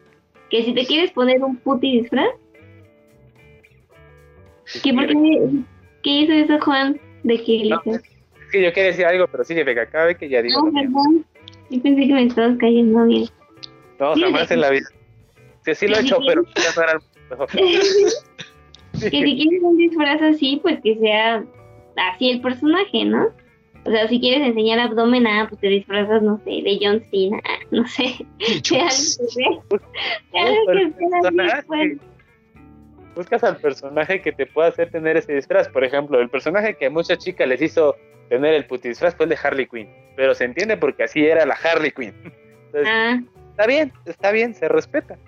Que si te quieres poner un puti disfraz, que por qué, ¿qué hizo eso Juan? De que No, que yo quería decir algo, pero sí, que acabe que ya digo. No, perdón. Yo pensé que me estabas cayendo bien. No, Sí, jamás sí. en la vida. Sí, sí lo he hecho, pero ya no era mejor. (laughs) que si quieres un disfraz así, pues que sea así el personaje, ¿no? O sea, si quieres enseñar abdomen, ah, pues te disfrazas, no sé, de John Cena, ah, no sé, (laughs) de algo que sea-. (laughs) Buscas al personaje que te pueda hacer tener ese disfraz. Por ejemplo, el personaje que a muchas chicas les hizo tener el puti disfraz fue el de Harley Quinn. Pero se entiende porque así era la Harley Quinn. Entonces, Ah, está bien, está bien, se respeta.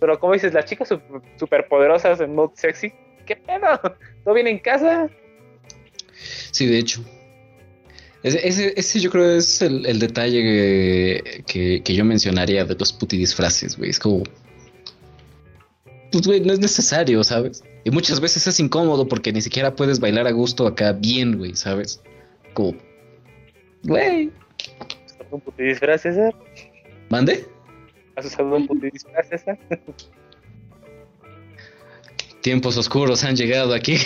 Pero como dices, las chicas super, superpoderosas en mode sexy, ¿qué pedo? ¿Todo bien en casa? Sí, de hecho. Ese, ese, ese yo creo es el, el detalle que, que, que yo mencionaría de los putidisfraces, güey. Es como. Pues, güey, no es necesario, ¿sabes? Y muchas veces es incómodo porque ni siquiera puedes bailar a gusto acá bien, güey, ¿sabes? Como. Güey. ¿Has usado un puti disfraz, César? ¿Mande? ¿Has usado un puti disfraz, César? Tiempos oscuros han llegado aquí. (laughs)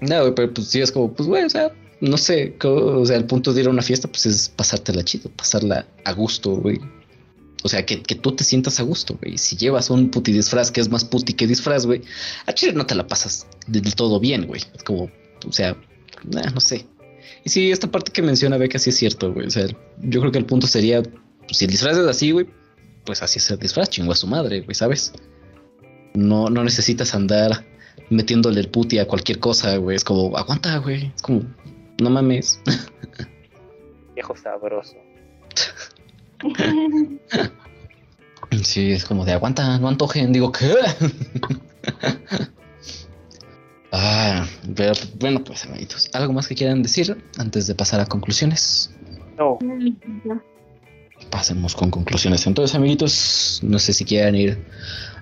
no, güey, pero pues sí es como, pues, güey, o sea, no sé, co- o sea, el punto de ir a una fiesta, pues es pasártela chido, pasarla a gusto, güey. O sea, que, que tú te sientas a gusto, güey. Si llevas un puti disfraz que es más puti que disfraz, güey, a chile no te la pasas del todo bien, güey. Es como, o sea, no sé. Y sí, esta parte que menciona Beca sí es cierto, güey. O sea, yo creo que el punto sería, pues, si el disfraz es así, güey, pues así es el disfraz, chingo a su madre, güey, ¿sabes? No, no necesitas andar metiéndole el puti a cualquier cosa, güey. Es como, aguanta, güey. Es como, no mames. (laughs) Viejo sabroso. (laughs) Sí, es como de aguanta, no antojen. Digo, ¿qué? (laughs) ah, pero bueno, pues, amiguitos. ¿Algo más que quieran decir antes de pasar a conclusiones? No, Pasemos con conclusiones. Entonces, amiguitos, no sé si quieran ir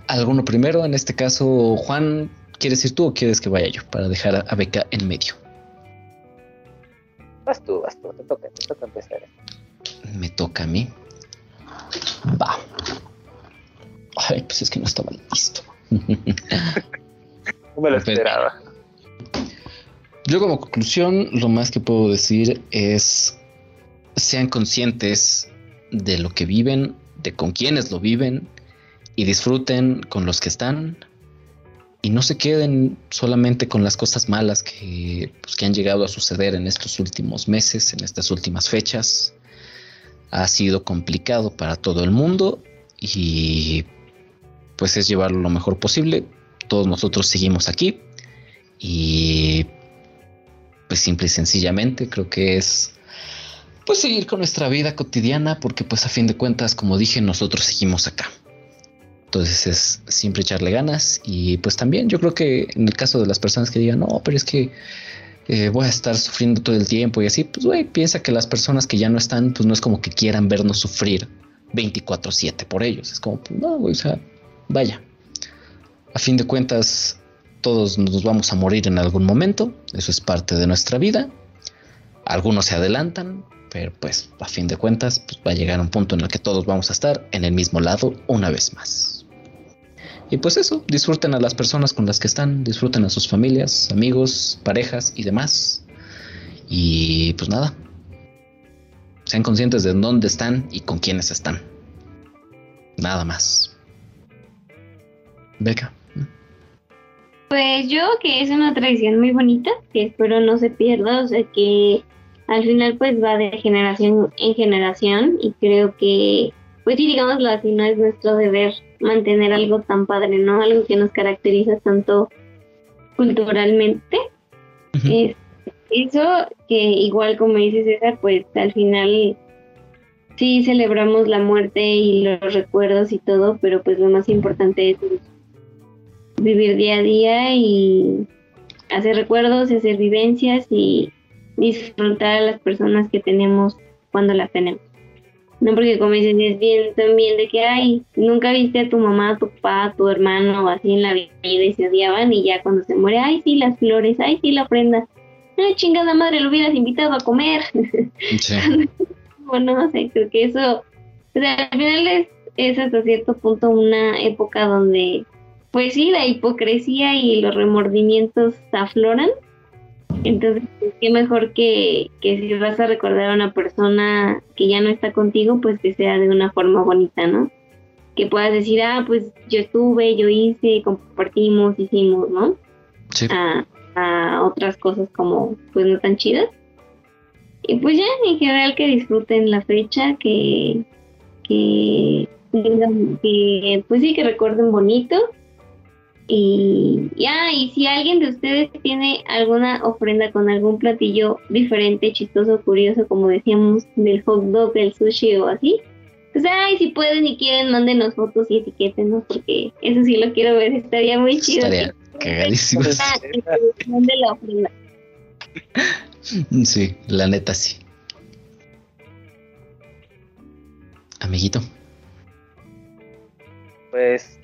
alguno primero. En este caso, Juan, ¿quieres ir tú o quieres que vaya yo para dejar a, a Beca en medio? vas tú, vas tú, te toca, te toca empezar. Me toca a mí. Va. Ay, pues es que no estaba listo. (laughs) No me lo esperaba. Yo como conclusión, lo más que puedo decir es sean conscientes de lo que viven, de con quienes lo viven y disfruten con los que están y no se queden solamente con las cosas malas que, pues, que han llegado a suceder en estos últimos meses, en estas últimas fechas. Ha sido complicado para todo el mundo y pues es llevarlo lo mejor posible. Todos nosotros seguimos aquí y pues simple y sencillamente creo que es pues seguir con nuestra vida cotidiana porque pues a fin de cuentas como dije nosotros seguimos acá entonces es siempre echarle ganas y pues también yo creo que en el caso de las personas que digan no pero es que eh, voy a estar sufriendo todo el tiempo y así pues güey piensa que las personas que ya no están pues no es como que quieran vernos sufrir 24/7 por ellos es como pues, no güey o sea vaya a fin de cuentas todos nos vamos a morir en algún momento, eso es parte de nuestra vida. Algunos se adelantan, pero pues a fin de cuentas pues, va a llegar un punto en el que todos vamos a estar en el mismo lado una vez más. Y pues eso, disfruten a las personas con las que están, disfruten a sus familias, amigos, parejas y demás. Y pues nada, sean conscientes de dónde están y con quiénes están. Nada más. Beca. Pues yo que es una tradición muy bonita, que espero no se pierda, o sea que al final pues va de generación en generación y creo que pues sí digámoslo así, no es nuestro deber mantener algo tan padre, ¿no? Algo que nos caracteriza tanto culturalmente. Es- eso que igual como dice César, pues al final sí celebramos la muerte y los recuerdos y todo, pero pues lo más importante es vivir día a día y hacer recuerdos, y hacer vivencias y disfrutar a las personas que tenemos cuando las tenemos. No porque como dicen, es bien también de que, ay, nunca viste a tu mamá, a tu papá, a tu hermano así en la vida y se odiaban y ya cuando se muere, ay, sí, las flores, ay, sí, la ofrenda. Ay, chingada madre, lo hubieras invitado a comer. Sí. (laughs) bueno, no sé, creo que eso, o sea, al final es, es hasta cierto punto una época donde, pues sí, la hipocresía y los remordimientos afloran. Entonces, pues, qué mejor que, que si vas a recordar a una persona que ya no está contigo, pues que sea de una forma bonita, ¿no? Que puedas decir, ah, pues yo estuve, yo hice, compartimos, hicimos, ¿no? Sí. a, a otras cosas como pues no tan chidas. Y pues ya, en general que disfruten la fecha, que, que, que pues sí, que recuerden bonito. Y ya, y si alguien de ustedes tiene alguna ofrenda con algún platillo diferente, chistoso, curioso, como decíamos, del hot dog, del sushi o así, pues ay, si pueden y quieren, mándenos fotos y etiquétenos, porque eso sí lo quiero ver, estaría muy chido. Estaría cagadísimo. La ofrenda. Sí, la neta sí. Amiguito. Pues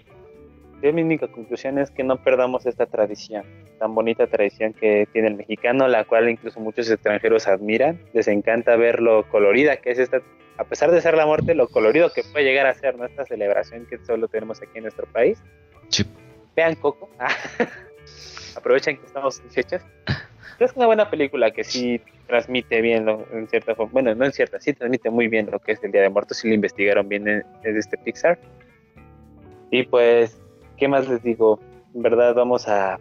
yo mi única conclusión es que no perdamos esta tradición, tan bonita tradición que tiene el mexicano, la cual incluso muchos extranjeros admiran, les encanta ver lo colorida que es esta a pesar de ser la muerte, lo colorido que puede llegar a ser nuestra celebración que solo tenemos aquí en nuestro país. Sí. Vean Coco. (laughs) Aprovechen que estamos en fechas. Es una buena película que sí transmite bien, lo- en cierta forma. Bueno, no en cierta, sí transmite muy bien lo que es el Día de Muertos. Sí lo investigaron bien en, en este Pixar. Y pues, ¿qué más les digo? En verdad, vamos a,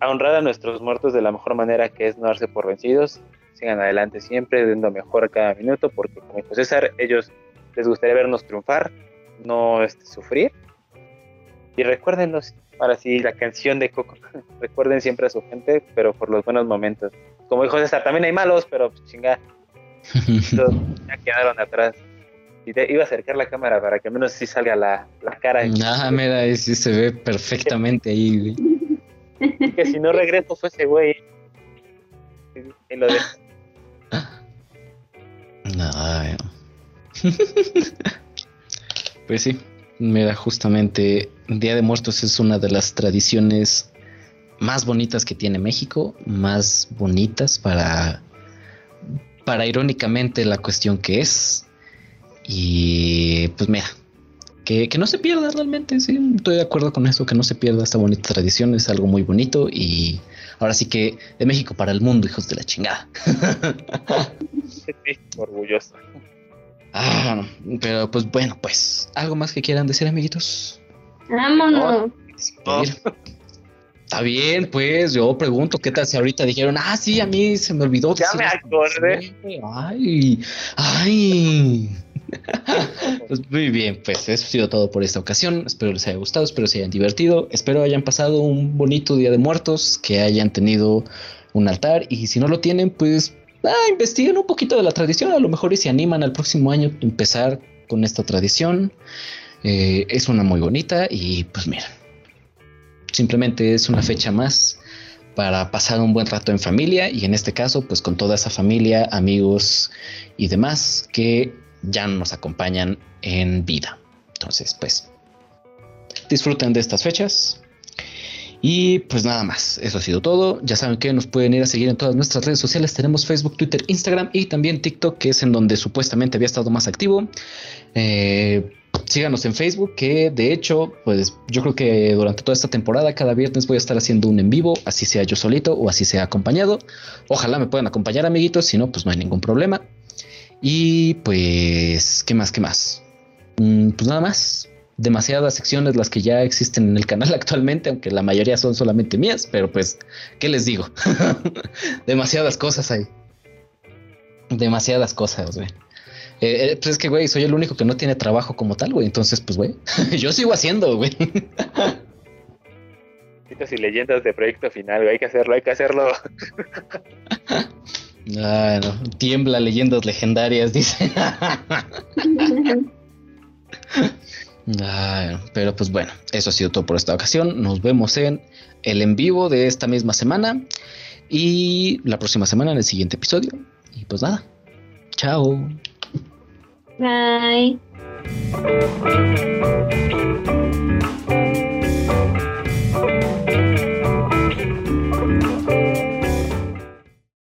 a honrar a nuestros muertos de la mejor manera, que es no darse por vencidos. Sigan adelante siempre, den lo mejor a cada minuto, porque como dijo César, ellos les gustaría vernos triunfar, no este, sufrir. Y recuérdenos, ahora sí, la canción de Coco. (laughs) Recuerden siempre a su gente, pero por los buenos momentos. Como dijo César, también hay malos, pero pues, chinga, (laughs) estos ya quedaron atrás. Y te iba a acercar la cámara para que al menos sí salga la, la cara. Ah, mira, ahí sí se ve perfectamente ahí, güey. Que si no regreso fue ese güey. Y lo de- Ay. (laughs) pues sí, mira, justamente Día de Muertos es una de las tradiciones más bonitas que tiene México, más bonitas para, para irónicamente la cuestión que es. Y pues mira, que, que no se pierda realmente, sí, estoy de acuerdo con eso, que no se pierda esta bonita tradición, es algo muy bonito y ahora sí que de México para el mundo, hijos de la chingada. Sí, orgulloso. Ah, pero pues bueno, pues, ¿algo más que quieran decir, amiguitos? Vámonos. Está bien, pues, yo pregunto, ¿qué tal si ahorita dijeron, ah, sí, a mí se me olvidó Ya me esto"? acordé. Ay, ay. Pues muy bien, pues eso ha sido todo por esta ocasión. Espero les haya gustado, espero se hayan divertido, espero hayan pasado un bonito día de muertos, que hayan tenido un altar y si no lo tienen, pues ah, investiguen un poquito de la tradición, a lo mejor y se animan al próximo año a empezar con esta tradición. Eh, es una muy bonita y pues mira, simplemente es una fecha más para pasar un buen rato en familia y en este caso pues con toda esa familia, amigos y demás que ya no nos acompañan en vida. Entonces pues disfruten de estas fechas. Y pues nada más, eso ha sido todo. Ya saben que nos pueden ir a seguir en todas nuestras redes sociales. Tenemos Facebook, Twitter, Instagram y también TikTok, que es en donde supuestamente había estado más activo. Eh, síganos en Facebook, que de hecho, pues yo creo que durante toda esta temporada, cada viernes voy a estar haciendo un en vivo, así sea yo solito o así sea acompañado. Ojalá me puedan acompañar, amiguitos, si no, pues no hay ningún problema. Y pues, ¿qué más? ¿Qué más? Mm, pues nada más. Demasiadas secciones las que ya existen en el canal (laughs) actualmente, aunque la mayoría son solamente mías, pero pues, ¿qué les digo? (laughs) Demasiadas cosas hay. Demasiadas cosas, güey. Eh, eh, pues es que, güey, soy el único que no tiene trabajo como tal, güey. Entonces, pues, güey, (laughs) yo sigo haciendo, güey. Mitos y leyendas de proyecto final, güey. Hay que hacerlo, hay que hacerlo. No. Tiembla leyendas legendarias, dice. Pero pues bueno, eso ha sido todo por esta ocasión. Nos vemos en el en vivo de esta misma semana y la próxima semana en el siguiente episodio. Y pues nada, chao. Bye.